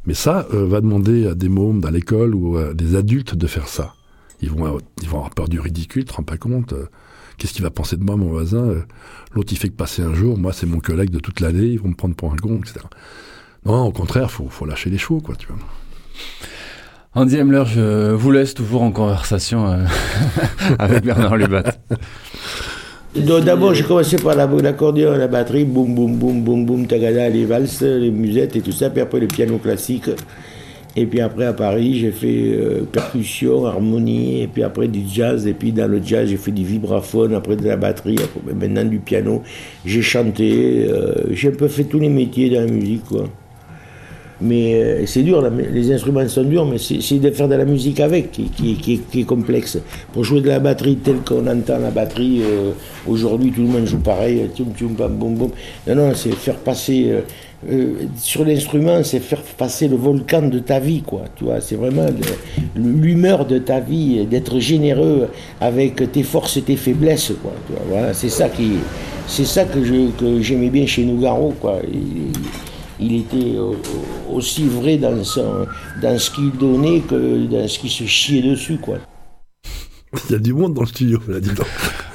Mais ça, euh, va demander à des mômes dans l'école ou à des adultes de faire ça. Ils vont, ils vont avoir peur du ridicule, tu te rends pas compte. Euh, qu'est-ce qu'il va penser de moi, mon voisin euh, L'autre, il fait que passer un jour, moi, c'est mon collègue de toute l'année, ils vont me prendre pour un con, etc. Non, au contraire, faut, faut lâcher les chevaux, quoi, tu vois. Andy Hemler, je vous laisse toujours en conversation euh, avec Bernard Lubat. D'abord, j'ai commencé par l'accordéon, la, batterie, boum, boum, boum, boum, boum, tagada, les valses, les musettes et tout ça, puis après le piano classique. Et puis après, à Paris, j'ai fait euh, percussion, harmonie, et puis après du jazz. Et puis dans le jazz, j'ai fait du vibraphone, après de la batterie, après, maintenant du piano. J'ai chanté, euh, j'ai un peu fait tous les métiers dans la musique, quoi. Mais euh, c'est dur, les instruments sont durs, mais c'est de faire de la musique avec qui, qui- qui est- qui est complexe. Pour jouer de la batterie telle qu'on entend la batterie, euh, aujourd'hui tout le monde joue pareil, euh, tchoum, tchoum, bam, boum, boum. Non, non, c'est faire passer. euh, euh, sur l'instrument, c'est faire passer le volcan de ta vie, quoi. Tu vois, c'est vraiment l'humeur de ta vie, d'être généreux avec tes forces et tes faiblesses, quoi. Tu vois, voilà, c'est ça qui, c'est ça que je que j'aimais bien chez Nougaro, quoi. Il était au- aussi vrai dans son, dans ce qu'il donnait que dans ce qu'il se chiait dessus, quoi. Il y a du monde dans le studio, là, dis donc.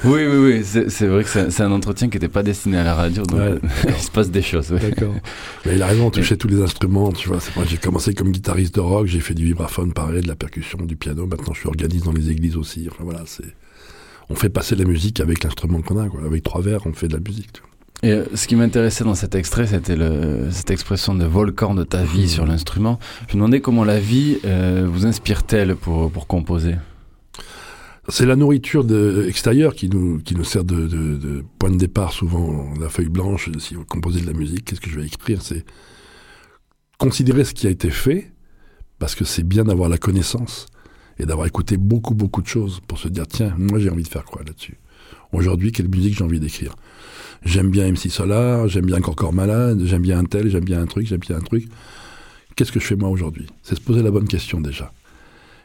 Oui, oui, oui, c'est c'est vrai que c'est c'est un entretien qui n'était pas destiné à la radio, donc Ouais, euh, il se passe des choses. ouais. D'accord. Mais il a raison, on touchait tous les instruments, tu vois. Moi, j'ai commencé comme guitariste de rock, j'ai fait du vibraphone pareil, de la percussion, du piano. Maintenant, je suis organiste dans les églises aussi. Enfin, voilà, c'est. On fait passer la musique avec l'instrument qu'on a, quoi. Avec trois verres, on fait de la musique. tu vois. Et euh, ce qui m'intéressait dans cet extrait, c'était cette expression de volcan de ta vie sur l'instrument. Je me demandais comment la vie euh, vous inspire-t-elle pour, composer? C'est la nourriture extérieure qui nous, qui nous sert de point de départ, souvent, la feuille blanche. Si vous composez de la musique, qu'est-ce que je vais écrire? C'est considérer ce qui a été fait, parce que c'est bien d'avoir la connaissance et d'avoir écouté beaucoup, beaucoup de choses pour se dire tiens, moi j'ai envie de faire quoi là-dessus? Aujourd'hui, quelle musique j'ai envie d'écrire? J'aime bien MC Solar, j'aime bien Encore Malade, j'aime bien un tel, j'aime bien un truc, j'aime bien un truc. Qu'est-ce que je fais moi aujourd'hui? C'est se poser la bonne question déjà.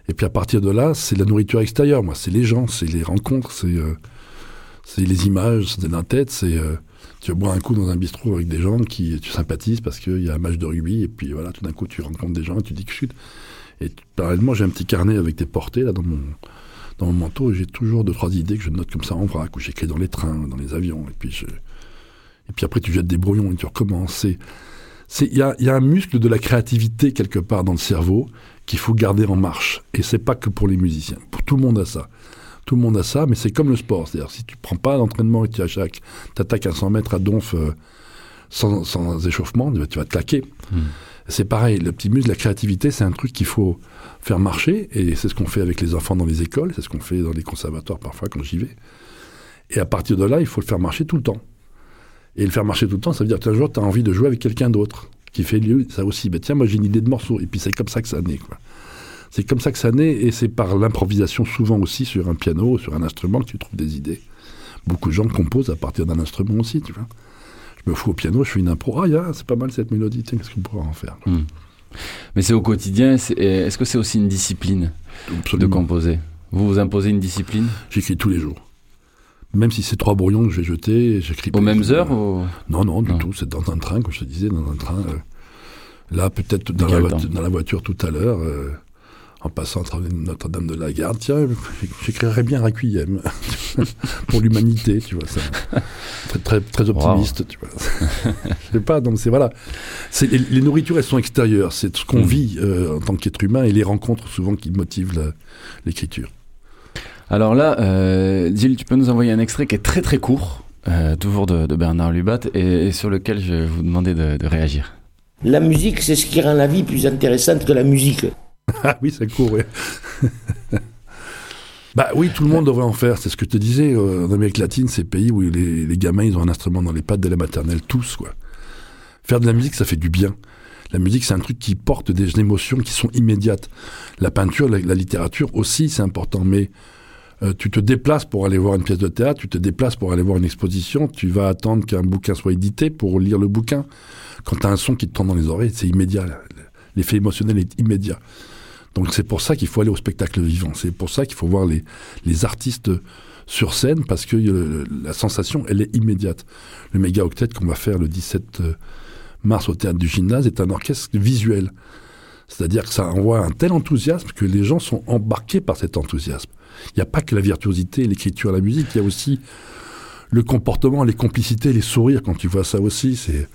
Et puis à partir de là, c'est la nourriture extérieure, moi. C'est les gens, c'est les rencontres, c'est euh, les images, c'est la tête, c'est... euh, tu bois un coup dans un bistrot avec des gens qui tu sympathises parce qu'il y a un match de rugby, et puis voilà, tout d'un coup, tu rencontres des gens, et tu dis que chute. Et parallèlement, j'ai un petit carnet avec des portées, là, dans mon, dans mon manteau, et j'ai toujours deux, trois idées que je note comme ça en vrac, ou j'écris dans les trains, dans les avions, et puis je... Et puis après, tu jettes des brouillons et tu recommences. Il y a, il y a un muscle de la créativité quelque part dans le cerveau qu'il faut garder en marche. Et c'est pas que pour les musiciens. Pour tout le monde a ça. Tout le monde a ça, mais c'est comme le sport. C'est-à-dire, si tu prends pas d'entraînement et que tu attaques, t'attaques à 100 mètres à donf euh, sans, sans échauffement, tu vas- te claquer. C'est pareil, le petit muscle, la créativité, c'est un truc qu'il faut faire marcher. Et c'est ce qu'on fait avec les enfants dans les écoles, c'est ce qu'on fait dans les conservatoires parfois quand j'y vais. Et à partir de là, il faut le faire marcher tout le temps. Et le faire marcher tout le temps, ça veut dire qu'un jour, tu as envie de jouer avec quelqu'un d'autre qui fait lui, ça aussi. Ben, tiens, moi j'ai une idée de morceau. Et puis c'est comme ça que ça naît. Quoi. C'est comme ça que ça naît et c'est par l'improvisation souvent aussi sur un piano, sur un instrument que tu trouves des idées. Beaucoup de gens composent à partir d'un instrument aussi, tu vois. Je me fous au piano, je fais une impro. Ah, ya, c'est pas mal cette mélodie, tiens, qu'est-ce qu'on pourra en faire quoi. Mais c'est au quotidien, est-ce que c'est aussi une discipline de composer? Vous vous imposez une discipline? J'écris tous les jours. Même si c'est trois brouillons que je vais jeter, j'écris Aux mêmes heures ou... Non, non, du Non. tout. C'est dans un train, comme je te disais, dans un train. euh, là, peut-être dans, la voiture- temps dans la voiture tout à l'heure, euh, en passant à travers Notre-Dame de la Garde. Tiens, j'écrirais bien Requiem pour l'humanité, tu vois. Ça. Très, très, très optimiste, tu vois. je sais pas, donc c'est voilà. Les, les nourritures, elles sont extérieures. C'est ce qu'on Mm. vit euh, en tant qu'être humain et les rencontres souvent qui motivent l'écriture. Alors là, euh, Gilles, tu peux nous envoyer un extrait qui est très très court, euh, toujours de, de Bernard Lubat, et, et sur lequel je vais vous demander de, de réagir. La musique, c'est ce qui rend la vie plus intéressante que la musique. Ah oui, c'est court, ouais. bah oui, tout le monde devrait en faire. C'est ce que je te disais. euh, en Amérique latine, c'est pays où les, les gamins, ils ont un instrument dans les pattes dès la maternelle, tous, quoi. Faire de la musique, ça fait du bien. La musique, c'est un truc qui porte des émotions qui sont immédiates. La peinture, la, la littérature aussi, c'est important. Mais euh, tu te déplaces pour aller voir une pièce de théâtre, tu te déplaces pour aller voir une exposition, tu vas attendre qu'un bouquin soit édité pour lire le bouquin. Quand tu as un son qui te tombe dans les oreilles, c'est immédiat. L'effet émotionnel est immédiat. Donc c'est pour ça qu'il faut aller au spectacle vivant. C'est pour ça qu'il faut voir les, les artistes sur scène parce que euh, la sensation, elle est immédiate. Le méga octet qu'on va faire le 17 mars au théâtre du gymnase est un orchestre visuel. C'est-à-dire que ça envoie un tel enthousiasme que les gens sont embarqués par cet enthousiasme. Il n'y a pas que la virtuosité, l'écriture, la musique, il y a aussi le comportement, les complicités, les sourires. Quand tu vois ça aussi, c'est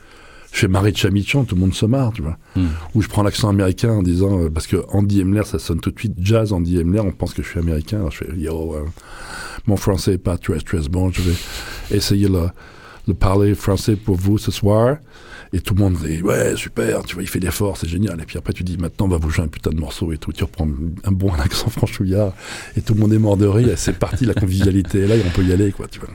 je fais marrer de Chamichan, tout le monde se marre, tu vois. Mm. Ou je prends l'accent américain en disant, euh, parce que Andy Emler, ça sonne tout de suite jazz, Andy Emler, on pense que je suis américain, alors je fais, yo, euh, mon français est pas très très bon, je vais essayer le, le parler français pour vous ce soir. Et tout le monde dit, ouais, super, tu vois, il fait l'effort, c'est génial. Et puis après, tu dis, maintenant, on va vous jouer un putain de morceau et tout. Tu reprends un bon accent franchouillard et tout le monde est mort de rire. C'est parti, la convivialité est là et on peut y aller, quoi, tu vois.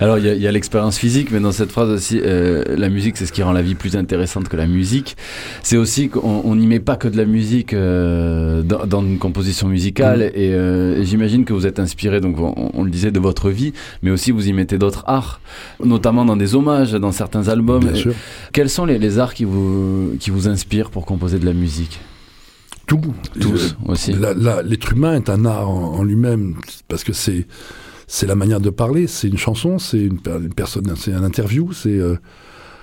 Alors il y a, l'expérience physique, mais dans cette phrase aussi, euh, la musique c'est ce qui rend la vie plus intéressante que la musique. C'est aussi qu'on on n'y met pas que de la musique euh, dans, dans une composition musicale, et, euh, et j'imagine que vous êtes inspiré, donc on, on le disait, de votre vie, mais aussi vous y mettez d'autres arts, notamment dans des hommages, dans certains albums. Bien sûr. Quels sont les, les arts qui vous, qui vous inspirent pour composer de la musique? Tout. Tous aussi. L'être humain est un art en, en lui-même, parce que c'est c'est la manière de parler, c'est une chanson, c'est une, per- une personne, c'est un interview, c'est euh,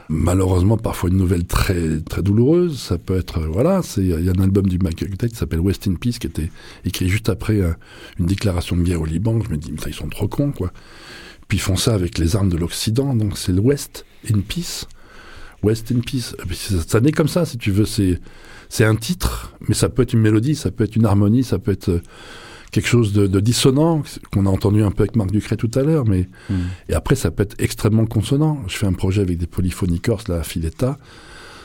malheureusement parfois une nouvelle très très douloureuse. Ça peut être euh, voilà, c'est il y a un album du Tate qui s'appelle West in Peace qui était écrit juste après euh, une déclaration de guerre au Liban. Je me dis ils sont trop cons quoi. Puis ils font ça avec les armes de l'Occident, donc c'est le West in Peace. West in Peace. Puis ça, ça naît comme ça, si tu veux. C'est c'est un titre, mais ça peut être une mélodie, ça peut être une harmonie, ça peut être euh, quelque chose de, de dissonant qu'on a entendu un peu avec Marc Ducret tout à l'heure, mais Mm. et après ça peut être extrêmement consonant. Je fais un projet avec des polyphonies corses, là, à Filetta.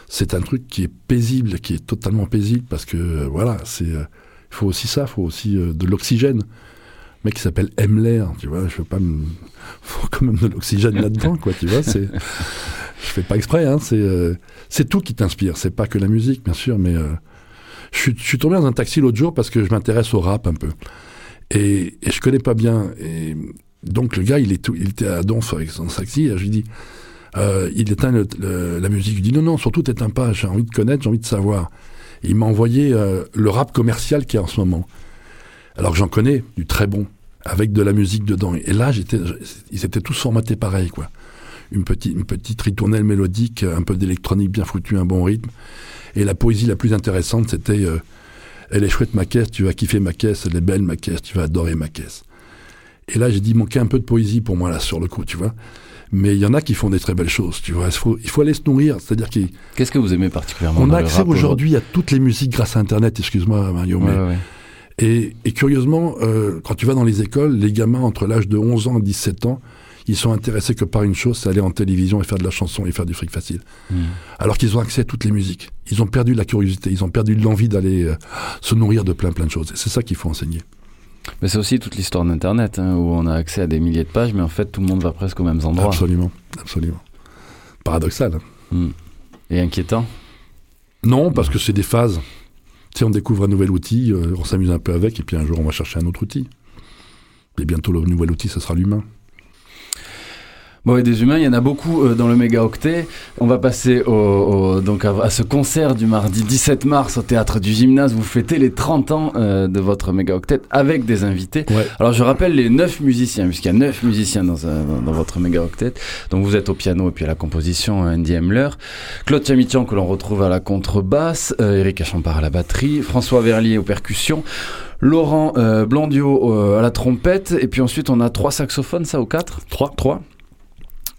C'est un truc qui est paisible, qui est totalement paisible parce que euh, voilà, c'est il faut aussi ça, il faut aussi euh, de l'oxygène. Le mec qui s'appelle Emler, tu vois, je veux pas me... faut quand même de l'oxygène là-dedans, quoi, tu vois, c'est je fais pas exprès, hein, c'est euh, c'est tout qui t'inspire, c'est pas que la musique, bien sûr, mais euh, je, je suis tombé dans un taxi l'autre jour parce que je m'intéresse au rap un peu. Et, et je connais pas bien. Et donc le gars, il, est tout, il était à Donf avec son taxi, je lui dis, euh, il éteint le- le- la musique. Lui dis, non, non, surtout t'éteins pas, j'ai envie de connaître, j'ai envie de savoir. Il m'a envoyé euh, le rap commercial qu'il y a en ce moment. Alors que j'en connais, du très bon, avec de la musique dedans. Et là, j'étais, ils étaient tous formatés pareil, quoi. Une petite, une petite ritournelle mélodique, un peu d'électronique bien foutu, un bon rythme. Et la poésie la plus intéressante, c'était euh, Elle est chouette ma caisse, tu vas kiffer ma caisse, elle est belle ma caisse, tu vas adorer ma caisse. Et là, j'ai dit, manquait un peu de poésie pour moi, là, sur le coup, tu vois. Mais il y en a qui font des très belles choses, tu vois. Il faut, il faut aller se nourrir, c'est-à-dire qu'on Qu'est-ce que vous aimez particulièrement a dans le accès aujourd'hui à toutes les musiques grâce à Internet, excuse-moi, Mario, Ouais, ouais, ouais. et, et curieusement, euh, quand tu vas dans les écoles, les gamins entre l'âge de 11 ans et 17 ans, ils sont intéressés que par une chose, c'est aller en télévision et faire de la chanson et faire du fric facile. Mm. Alors qu'ils ont accès à toutes les musiques. Ils ont perdu la curiosité, ils ont perdu l'envie d'aller euh, se nourrir de plein plein de choses. Et c'est ça qu'il faut enseigner. Mais c'est aussi toute l'histoire d'Internet, hein, où on a accès à des milliers de pages, mais en fait tout le monde va presque aux mêmes endroits. Absolument, absolument. Paradoxal. hein. Mm. Et inquiétant? Non, parce que c'est des phases. Tu sais, on découvre un nouvel outil, euh, on s'amuse un peu avec, et puis un jour on va chercher un autre outil. Et bientôt le nouvel outil, ce sera l'humain. Bon, et des humains, il y en a beaucoup euh, dans le mégaoctet. On va passer au, au- donc à, à ce concert du mardi 17 mars au théâtre du Gymnase. Vous fêtez les 30 ans euh, de votre mégaoctet avec des invités. Ouais. Alors je rappelle les neuf musiciens, puisqu'il y a neuf musiciens dans, un- dans, dans votre mégaoctet. Donc vous êtes au piano et puis à la composition, euh, Andy Hemler. Claude Chamitian que l'on retrouve à la contrebasse, euh, Eric Achampard à la batterie, François Verlier aux percussions. Laurent euh, Blandio euh, à la trompette, et puis ensuite on a trois saxophones, ça ou quatre? Trois. Trois.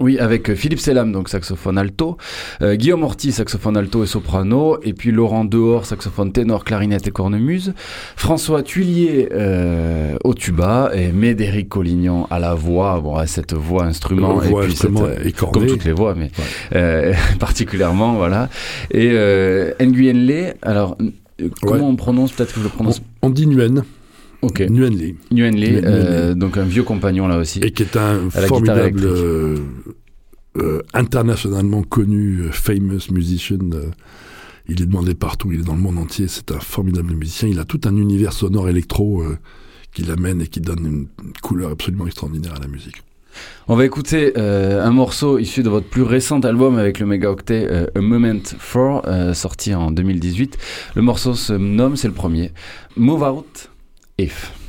Oui, avec euh, Philippe Selam, donc saxophone alto, euh, Guillaume Ortiz, saxophone alto et soprano, et puis Laurent Dehors, saxophone ténor, clarinette et cornemuse, François Tuilier euh, au tuba, et Médéric Collignon à la voix, bon, à cette voix instrument, voix, et puis instrument cette, comme toutes les voix, mais euh, particulièrement, voilà. Et Nguyen Le, alors, comment Ouais. on prononce, peut-être que je le On, prononce, on dit Nguyen, ok, Nguyen Lee. Nguyen Le, Nguyen euh, donc un vieux compagnon là aussi. et qui est un formidable, euh, euh, internationalement connu, famous musician. euh, il est demandé partout, il est dans le monde entier. C'est un formidable musicien. Il a tout un univers sonore électro euh, qui l'amène et qui donne une, une couleur absolument extraordinaire à la musique. On va écouter euh, un morceau issu de votre plus récent album avec le méga octet euh, A Moment For, euh, sorti en 2018. Le morceau se nomme, c'est le premier, Move Out If.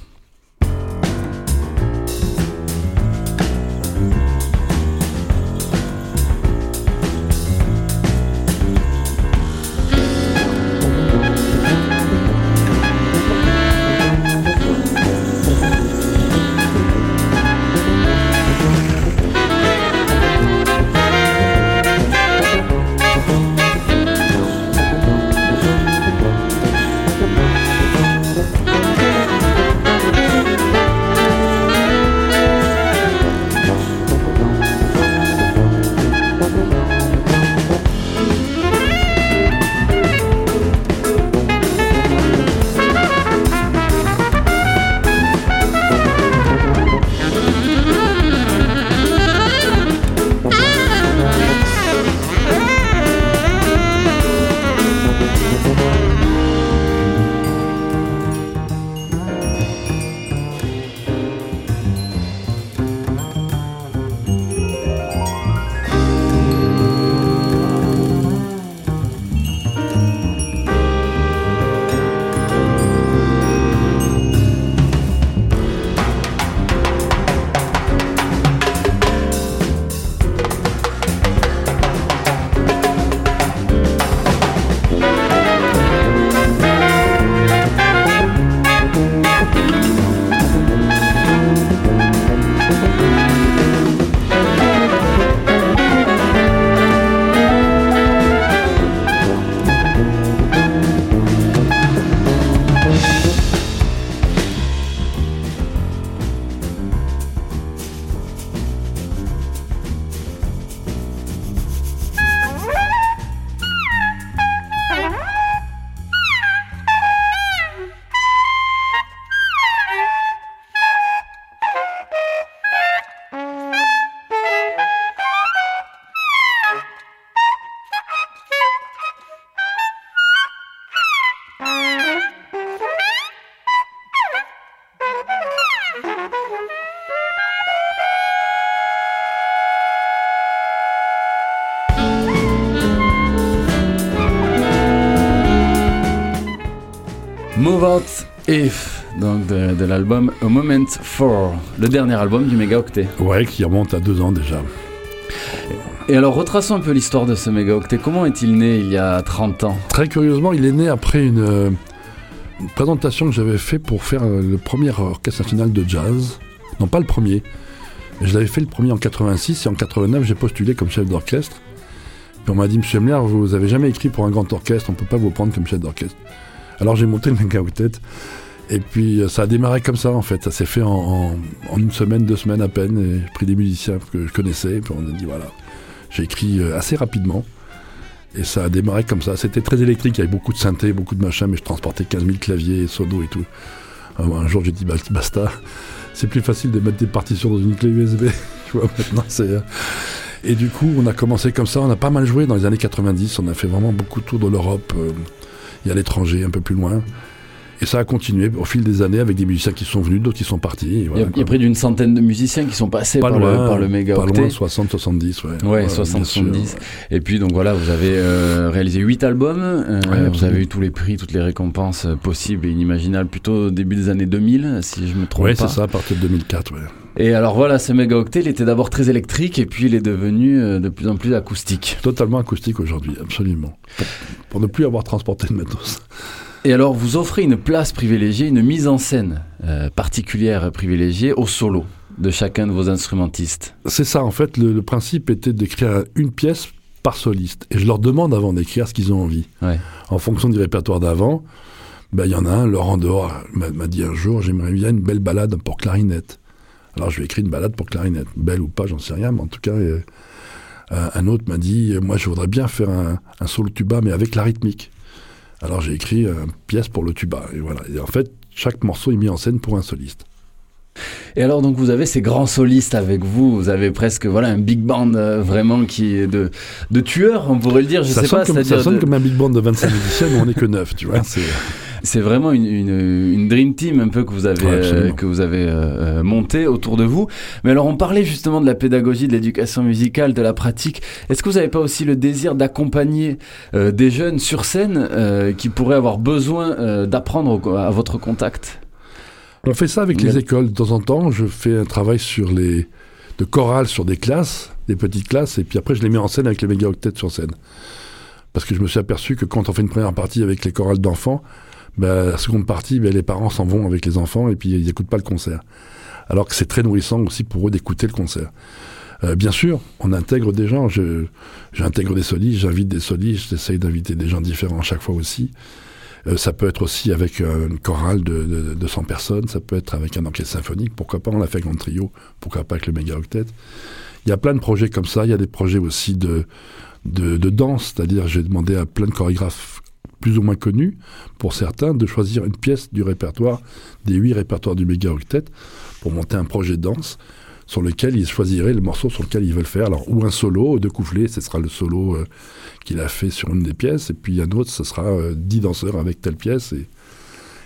Move Out If, donc de, de l'album A Moment For, le dernier album du Méga Octet. Ouais, qui remonte à deux ans déjà. Et alors, retraçons un peu l'histoire de ce Méga Octet. Comment est-il né il y a 30 ans? Très curieusement, il est né après une, une présentation que j'avais fait pour faire le premier orchestre national de jazz. Non, pas le premier. Je l'avais fait le premier en 86 et en 89, j'ai postulé comme chef d'orchestre. Puis on m'a dit, Monsieur Emler, vous avez jamais écrit pour un grand orchestre, on peut pas vous prendre comme chef d'orchestre. Alors j'ai monté le Mega Octet. Et puis euh, ça a démarré comme ça en fait. Ça s'est fait en, une semaine, deux semaines à peine. Et j'ai pris des musiciens que je connaissais. Et puis on a dit voilà. J'ai écrit euh, assez rapidement. Et ça a démarré comme ça. C'était très électrique. Il y avait beaucoup de synthé, beaucoup de machins. Mais je transportais 15 000 claviers, sonos et tout. Un jour j'ai dit bah, basta. C'est plus facile de mettre des partitions dans une clé USB. tu vois maintenant c'est. euh, Et du coup on a commencé comme ça. On a pas mal joué dans les années 90. On a fait vraiment beaucoup de tours de l'Europe. Et à l'étranger, un peu plus loin. Et ça a continué au fil des années avec des musiciens qui sont venus, d'autres qui sont partis. Il y voilà, a, il y quoi. a près d'une centaine de musiciens qui sont passés pas par, loin, le, par le Méga pas loin, 60, 70, ouais. Ouais, bien 60, sûr, 70. ouais. Et puis donc voilà, vous avez euh, réalisé 8 albums, euh, Ouais, vous avez eu tous les prix, toutes les récompenses possibles et inimaginables, plutôt au début des années 2000, si je me trompe Ouais, pas. c'est ça, à partir de 2004, ouais. Et alors voilà, ce méga octet, il était d'abord très électrique et puis il est devenu euh, de plus en plus acoustique. Totalement acoustique aujourd'hui, absolument. Pour, pour ne plus avoir transporté de matos. Et alors vous offrez une place privilégiée, une mise en scène euh, particulière privilégiée au solo de chacun de vos instrumentistes. C'est ça, en fait, le, le principe était d'écrire une pièce par soliste. Et je leur demande avant d'écrire ce qu'ils ont envie. Ouais. En fonction du répertoire d'avant, ben, il y en a un, Laurent Dehors m'a dit un jour, j'aimerais bien une belle balade pour clarinette. Alors je lui ai écrit une balade pour clarinette. Belle ou pas, j'en sais rien, mais en tout cas, euh, un un autre m'a dit, euh, moi je voudrais bien faire un, un solo tuba, mais avec la rythmique. Alors j'ai écrit une pièce pour le tuba. Et voilà. Et en fait, chaque morceau est mis en scène pour un soliste. Et alors donc vous avez ces grands solistes avec vous, vous avez presque voilà un big band euh, vraiment qui est de, de tueurs, on pourrait le dire, je ça sais pas, comme, ça sonne de- comme un big band de 25 musiciens, mais on n'est que 9, tu vois. C'est- vraiment une, une, une dream team un peu que vous avez Ouais, euh, que vous avez euh, euh, monté autour de vous. Mais alors on parlait justement de la pédagogie, de l'éducation musicale, de la pratique. Est-ce que vous n'avez pas aussi le désir d'accompagner euh, des jeunes sur scène qui pourraient avoir besoin d'apprendre à votre contact? On fait ça avec les écoles. De temps en temps, je fais un travail sur les de chorale sur des classes, des petites classes, et puis après je les mets en scène avec les méga octets sur scène. Parce que je me suis aperçu que quand on fait une première partie avec les chorales d'enfants, ben, la seconde partie, ben, les parents s'en vont avec les enfants et puis ils n'écoutent pas le concert. Alors que c'est très nourrissant aussi pour eux d'écouter le concert. Euh, bien sûr, on intègre des gens. J'intègre des solistes, j'invite des solistes, j'essaye d'inviter des gens différents chaque fois aussi. Euh, ça peut être aussi avec une chorale de, de, de 100 personnes, ça peut être avec un orchestre symphonique, pourquoi pas, on l'a fait avec un trio, pourquoi pas avec le méga octet. Il y a plein de projets comme ça, il y a des projets aussi de, de, de danse, c'est-à-dire j'ai demandé à plein de chorégraphes plus ou moins connus, pour certains, de choisir une pièce du répertoire, des huit répertoires du méga octet, pour monter un projet de danse sur lequel ils choisiraient le morceau sur lequel ils veulent faire. Alors, ou un solo, deux couplets, ce sera le solo euh, qu'il a fait sur une des pièces, et puis un autre, ce sera euh, dix danseurs avec telle pièce, et,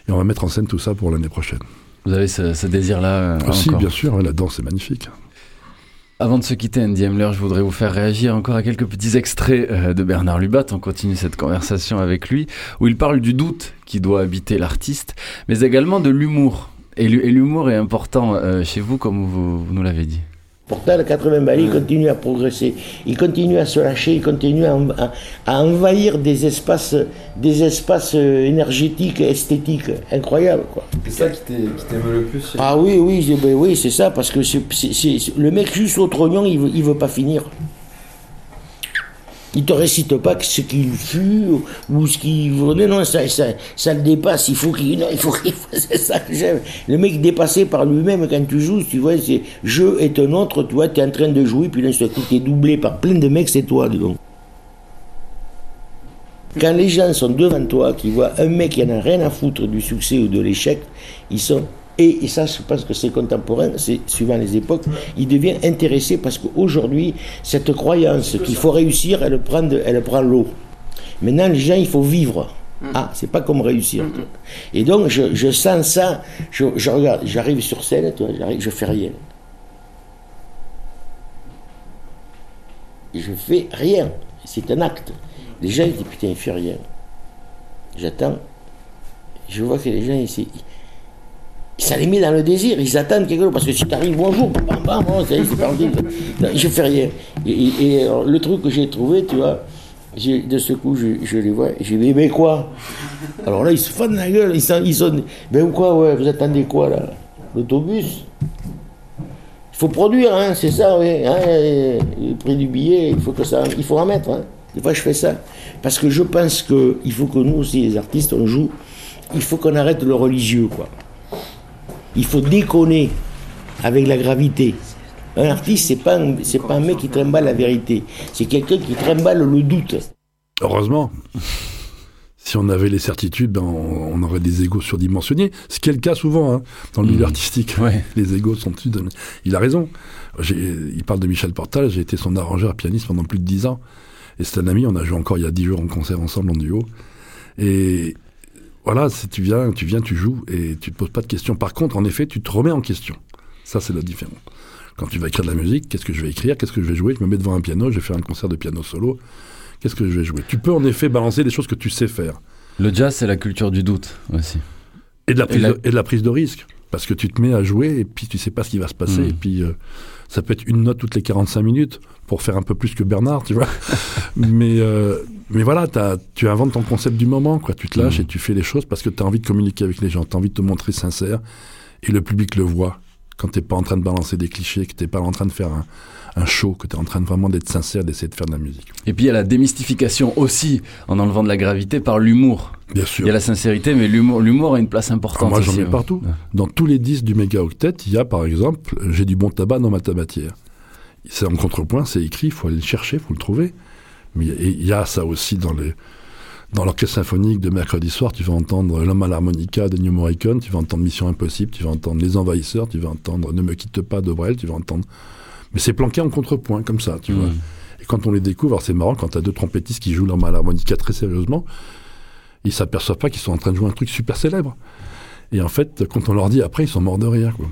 et on va mettre en scène tout ça pour l'année prochaine. Vous avez ce, ce désir-là euh, Aussi, encore bien sûr, la danse est magnifique. Avant de se quitter, Andy Hemler, je voudrais vous faire réagir encore à quelques petits extraits euh, de Bernard Lubat. On continue cette conversation avec lui, où il parle du doute qui doit habiter l'artiste, mais également de l'humour. Et l'hu- et l'humour est important euh, chez vous, comme vous nous l'avez dit. Pourtant, le 80 balais, il continue à progresser. Il continue à se lâcher, il continue à, en- à- à envahir des espaces, des espaces euh, énergétiques, esthétiques. Incroyable, quoi. C'est ça qui t'aime le plus Ah oui, oui, c'est- ben oui, c'est ça, parce que le mec juste au trognon, il veut, il veut pas finir. Il te récite pas ce qu'il fut ou, ce qu'il venait, non, ça, ça, ça le dépasse. Il faut qu'il, il faut qu'il, ça que j'aime. Le mec dépassé par lui-même quand tu joues, tu vois, c'est je est un autre, tu vois, t'es en train de jouer, puis tout à coup, t'es doublé par plein de mecs, c'est toi, donc. Quand les gens sont devant toi, qui voient un mec qui en a rien à foutre du succès ou de l'échec, ils sont. Et, et ça, je pense que c'est contemporain, c'est suivant les époques, il devient intéressé parce qu'aujourd'hui, cette croyance qu'il faut réussir, elle prend, de- elle prend l'eau. Maintenant, les gens, il faut vivre. Ah, c'est pas comme réussir. Et donc, je, je sens ça, je, je regarde, j'arrive sur scène, tu vois, j'arrive, je fais rien. Je fais rien. C'est un acte. Les gens ils disent putain, il fait rien. J'attends. je vois que les gens, ils, ça les met dans le désir, ils attendent quelque chose, parce que si tu arrives, bonjour, bam, est, c'est je fais rien. Et, le truc que j'ai trouvé, tu vois, j'ai- de ce coup, je, je les vois, je dis, mais quoi? Alors là, ils se fendent la gueule, ils sont, ils sont quoi, ouais, vous attendez quoi, là? L'autobus? Il faut produire, hein, c'est ça, oui. Hein, le prix du billet, il faut que ça, il faut en mettre. Hein. Des fois, je fais ça. Parce que je pense qu'il faut que nous aussi, les artistes, on joue. Il faut qu'on arrête le religieux, quoi. Il faut déconner avec la gravité. Un artiste, c'est pas, un- c'est pas un mec qui trimballe la vérité. C'est quelqu'un qui trimballe le doute. Heureusement. Si on avait les certitudes, ben, on, on aurait des égos surdimensionnés. Ce qui est le cas souvent hein, dans le milieu Mmh. artistique. Ouais. Les égos sont dessus. Il a raison. Il parle de Michel Portal. J'ai été son arrangeur pianiste pendant plus de dix ans. Et c'est un ami. On a joué encore il y a dix jours en concert ensemble en duo. Et voilà, si tu viens, tu viens, tu joues et tu te poses pas de questions. Par contre, en effet, tu te remets en question. Ça, c'est la différence. Quand tu vas écrire de la musique, qu'est-ce que je vais écrire? Qu'est-ce que je vais jouer? Je me mets devant un piano, je vais faire un concert de piano solo. Qu'est-ce que je vais jouer? Tu peux en effet balancer des choses que tu sais faire. Le jazz, c'est la culture du doute aussi. Et de la prise, Et la- de, et de, la prise de risque. Parce que tu te mets à jouer et puis tu sais pas ce qui va se passer. Mm. Et puis euh, ça peut être une note toutes les 45 minutes pour faire un peu plus que Bernard, tu vois. mais, euh, mais voilà, tu inventes ton concept du moment. quoi. Tu te lâches Mm. et tu fais les choses parce que tu as envie de communiquer avec les gens. Tu as envie de te montrer sincère. Et le public le voit. Quand t'es pas en train de balancer des clichés, que t'es pas en train de faire un, un show, que tu es en train de vraiment d'être sincère, d'essayer de faire de la musique. Et puis il y a la démystification aussi, en enlevant de la gravité, par l'humour. Bien Il sûr. y a la sincérité, mais l'humour, a une place importante. Ah, moi, j'en mets ouais. partout. Ouais. Dans tous les disques du méga octet, il y a par exemple J'ai du bon tabac dans ma tabatière. C'est en contrepoint, c'est écrit, il faut aller le chercher, il faut le trouver. Mais il y a- ça aussi dans les. Dans l'orchestre symphonique de mercredi soir, tu vas entendre L'homme à l'harmonica de New Morricone, tu vas entendre Mission Impossible, tu vas entendre Les Envahisseurs, tu vas entendre Ne me quitte pas de Brel, tu vas entendre. Mais c'est planqué en contrepoint, comme ça, tu vois. Mm. Et quand on les découvre, c'est marrant, quand tu as deux trompettistes qui jouent l'homme à l'harmonica très sérieusement, ils s'aperçoivent pas qu'ils sont en train de jouer un truc super célèbre. Et en fait, quand on leur dit après, ils sont morts de rire. Quoi.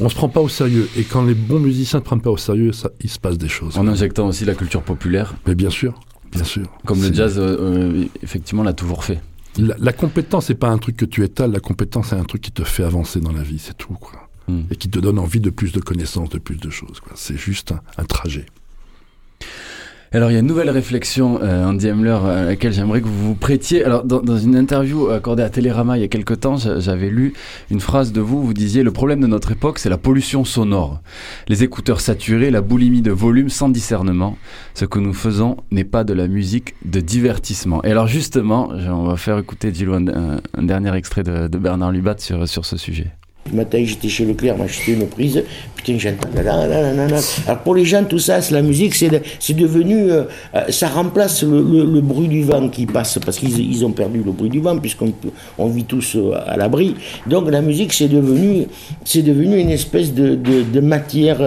On se prend pas au sérieux. Et quand les bons musiciens ne prennent pas au sérieux, ça, il se passe des choses. En injectant aussi la culture populaire, Mais bien sûr, bien sûr. comme le jazz, euh, euh, effectivement, l'a toujours fait. La, la compétence, c'est pas un truc que tu étales. La compétence, c'est un truc qui te fait avancer dans la vie, c'est tout. Quoi. Mm. Et qui te donne envie de plus de connaissances, de plus de choses. C'est juste un, un trajet. Alors il y a une nouvelle réflexion, euh, Andy Hemler, à laquelle j'aimerais que vous vous prêtiez. Alors dans, dans une interview accordée à Télérama il y a quelque temps, j'a- j'avais lu une phrase de vous, vous disiez le problème de notre époque c'est la pollution sonore. Les écouteurs saturés, la boulimie de volume sans discernement. Ce que nous faisons n'est pas de la musique de divertissement. Et alors justement, on va faire écouter Gilles un- un dernier extrait de, de Bernard Lubat sur, sur ce sujet. Le matin, j'étais chez Leclerc, m'acheter une prise. Putain, j'entends. Alors pour les gens, tout ça, c'est la musique, c'est de- c'est devenu. euh, euh, ça remplace le, bruit du vent qui passe, parce qu'ils ils ont perdu le bruit du vent, puisqu'on on vit tous euh, à l'abri. Donc la musique, c'est devenu, devenu une espèce de, matière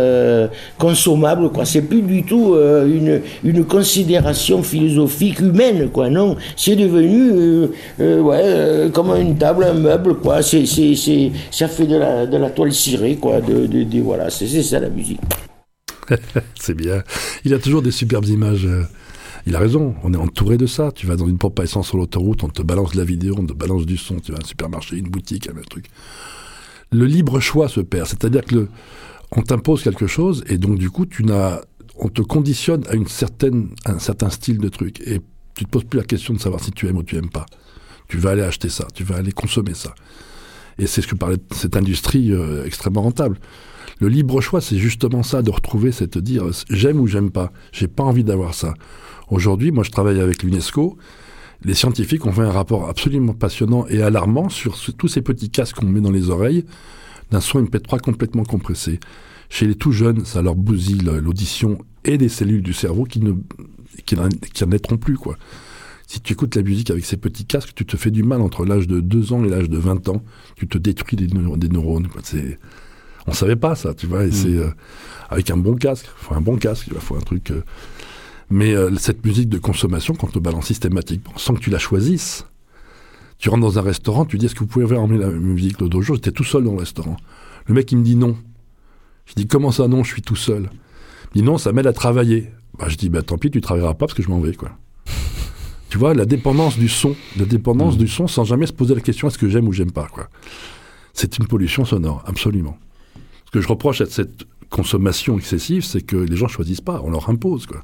consommable, quoi. C'est plus du tout une, une considération philosophique humaine, quoi. Non, c'est devenu, ouais, comme une table, un meuble, quoi. C'est, ça fait de la, toile cirée, quoi. De, voilà, c'est, ça la musique. C'est bien. Il a toujours des superbes images. euh, Il a raison, on est entouré de ça. Tu vas dans une pompe à essence sur l'autoroute, on te balance de la vidéo, on te balance du son. Tu vas à un supermarché, une boutique, un truc. Le libre choix se perd. C'est-à-dire que on t'impose quelque chose et donc du coup, tu n'as, on te conditionne à une certaine, un certain style de truc. Et tu te poses plus la question de savoir si tu aimes ou tu aimes pas. Tu vas aller acheter ça, tu vas aller consommer ça. Et c'est ce que parlait cette industrie euh, extrêmement rentable. Le libre choix, c'est justement ça, de retrouver, c'est te dire, j'aime ou j'aime pas. J'ai pas envie d'avoir ça. Aujourd'hui, moi, je travaille avec l'UNESCO. Les scientifiques ont fait un rapport absolument passionnant et alarmant sur tous ces petits casques qu'on met dans les oreilles d'un son MP3 complètement compressé. Chez les tout jeunes, ça leur bousille le- l'audition et des cellules du cerveau qui ne qui n'en naîtront plus, quoi. Si tu écoutes la musique avec ces petits casques, tu te fais du mal entre l'âge de 2 ans et l'âge de 20 ans. Tu te détruis des, neuro- des neurones. C'est, on savait pas ça, tu vois. Et c'est euh, avec un bon casque. Il faut un bon casque. Il faut un truc. euh. Mais euh, cette musique de consommation, quand on te balance systématiquement, sans que tu la choisisses, tu rentres dans un restaurant, tu dis est-ce que vous pouvez emmener la musique l'autre jour? J'étais tout seul dans le restaurant. Le mec il me dit non. Je dis comment ça non? Je suis tout seul. Il me dit non, ça m'aide à travailler. Bah, je dis bah tant pis, tu travailleras pas parce que je m'en vais quoi. Tu vois, la dépendance du son, la dépendance du son sans jamais se poser la question est-ce que j'aime ou j'aime pas, quoi. C'est une pollution sonore, absolument. Ce que je reproche à cette consommation excessive, c'est que les gens choisissent pas, on leur impose, quoi.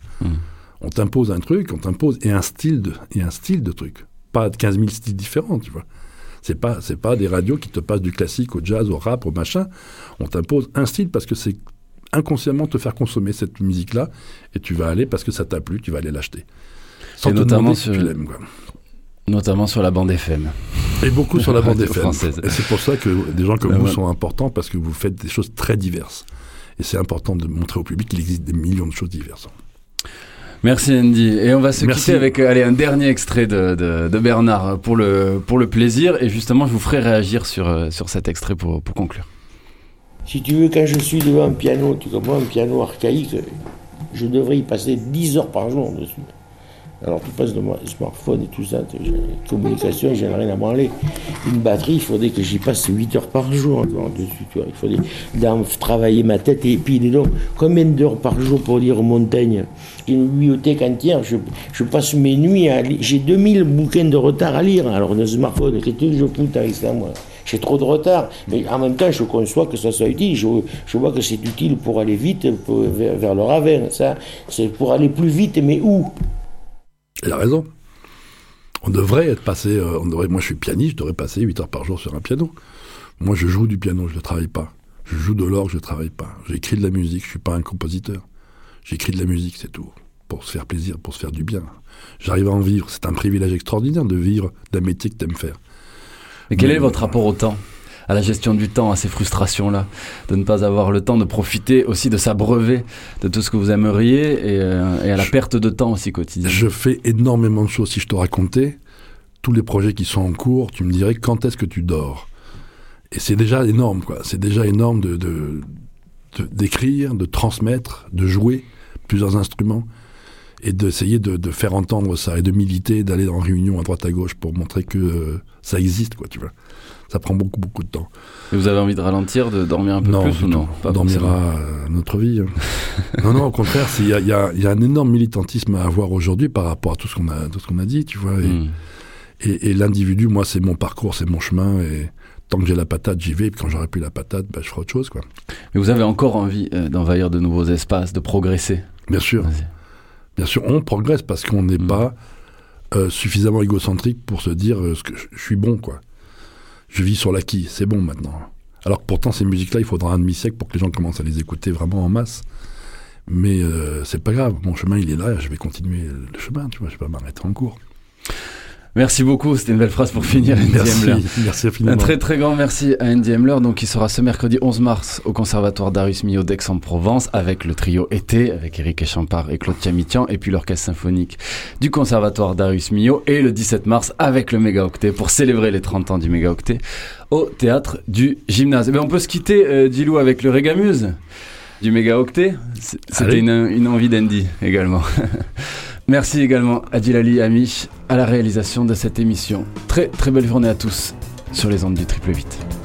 On t'impose un truc, on t'impose, et un style de, et un style de truc. Pas 15 000 styles différents, tu vois. C'est pas, c'est pas des radios qui te passent du classique au jazz, au rap, au machin. On t'impose un style parce que c'est inconsciemment te faire consommer cette musique-là, et tu vas aller parce que ça t'a plu, tu vas aller l'acheter. Sans Et te notamment demander si sur- tu l'aimes, quoi. Notamment sur la bande FM. Et beaucoup sur la bande FM. française. Et c'est pour ça que des gens comme Ben vous sont importants parce que vous faites des choses très diverses. Et c'est important de montrer au public qu'il existe des millions de choses diverses. Merci Andy. Et on va se Merci. quitter avec euh, allez, un dernier extrait de, de- de Bernard pour le, pour le plaisir. Et justement, je vous ferai réagir sur, euh, sur cet extrait pour, pour conclure. Si tu veux, quand je suis devant un piano, tu comprends, un piano archaïque, je devrais y passer 10 heures par jour dessus. Alors tu passes de smartphone et tout ça, communications, j'en ai rien à branler. Une batterie, il faudrait que j'y passe 8 heures par jour. Il faudrait dans- travailler ma tête et puis dis donc, combien d'heures par jour pour lire Montaigne? J'ai une bibliothèque entière, je, passe mes nuits à lire. J'ai 2000 bouquins de retard à lire, alors le smartphone, qu'est-ce que je fous avec ça moi? J'ai trop de retard, mais en même temps, je conçois que ça soit utile. Je, vois que c'est utile pour aller vite vers, vers le ravin. Ça, c'est pour aller plus vite, mais où? Il a raison. On devrait être passé. euh, on devrait, moi, je suis pianiste, je devrais passer 8 heures par jour sur un piano. Moi, je joue du piano, je ne le travaille pas. Je joue de l'orgue, je ne travaille pas. J'écris de la musique, je ne suis pas un compositeur. J'écris de la musique, c'est tout. Pour se faire plaisir, pour se faire du bien. J'arrive à en vivre. C'est un privilège extraordinaire de vivre d'un métier que tu aimes faire. Et quel Mais- est votre rapport au temps? À la gestion du temps, à ces frustrations-là, de ne pas avoir le temps de profiter aussi de s'abreuver de tout ce que vous aimeriez et, euh, et à la Je- perte de temps aussi quotidienne. Je fais énormément de choses. Si je te racontais tous les projets qui sont en cours, tu me dirais quand est-ce que tu dors? Et c'est déjà énorme, quoi. C'est déjà énorme de de- de- d'écrire, de, transmettre, de jouer plusieurs instruments et d'essayer de, de faire entendre ça et de militer, d'aller en réunion à droite à gauche pour montrer que euh, ça existe, quoi. Tu vois. Ça prend beaucoup beaucoup de temps. Et vous avez envie de ralentir, de dormir un peu non, plus ou non? Pas on dormira euh, notre vie. hein. non, non, au contraire, il y a, y y un énorme militantisme à avoir aujourd'hui par rapport à tout ce qu'on a, tout ce qu'on a dit, tu vois. Et, Hmm. et, et l'individu, moi, c'est mon parcours, c'est mon chemin. Et tant que j'ai la patate, j'y vais. Et puis quand j'aurai plus la patate, bah, je ferai autre chose, quoi. Mais vous avez encore envie euh, d'envahir de nouveaux espaces, de progresser? Bien sûr, bien sûr, on progresse parce qu'on n'est Mm. pas euh, suffisamment égocentrique pour se dire euh, que je, je suis bon, quoi. Je vis sur l'acquis, c'est bon maintenant. Alors que pourtant, ces musiques-là, il faudra un demi-siècle pour que les gens commencent à les écouter vraiment en masse. Mais euh, c'est pas grave, mon chemin, il est là, je vais continuer le chemin, tu vois, je vais pas m'arrêter en cours. Merci beaucoup, c'était une belle phrase pour finir. Andy Merci, Hemler. merci Un très très grand merci à Andy Hemler, donc qui sera ce mercredi 11 mars au Conservatoire Darius Milhaud d'Aix-en-Provence avec le trio Été, avec Eric Echampard et Claude Chamitian, et puis l'orchestre symphonique du Conservatoire Darius Milhaud, et le 17 mars avec le Méga Octet pour célébrer les 30 ans du Méga Octet au théâtre du Gymnase. Eh ben, on peut se quitter, euh, Dilou, avec le Régamuse du Méga Octet. C'était une, une envie d'Andy également. Merci également à Dilali Amish à la réalisation de cette émission. Très très belle journée à tous sur les ondes du triple 8.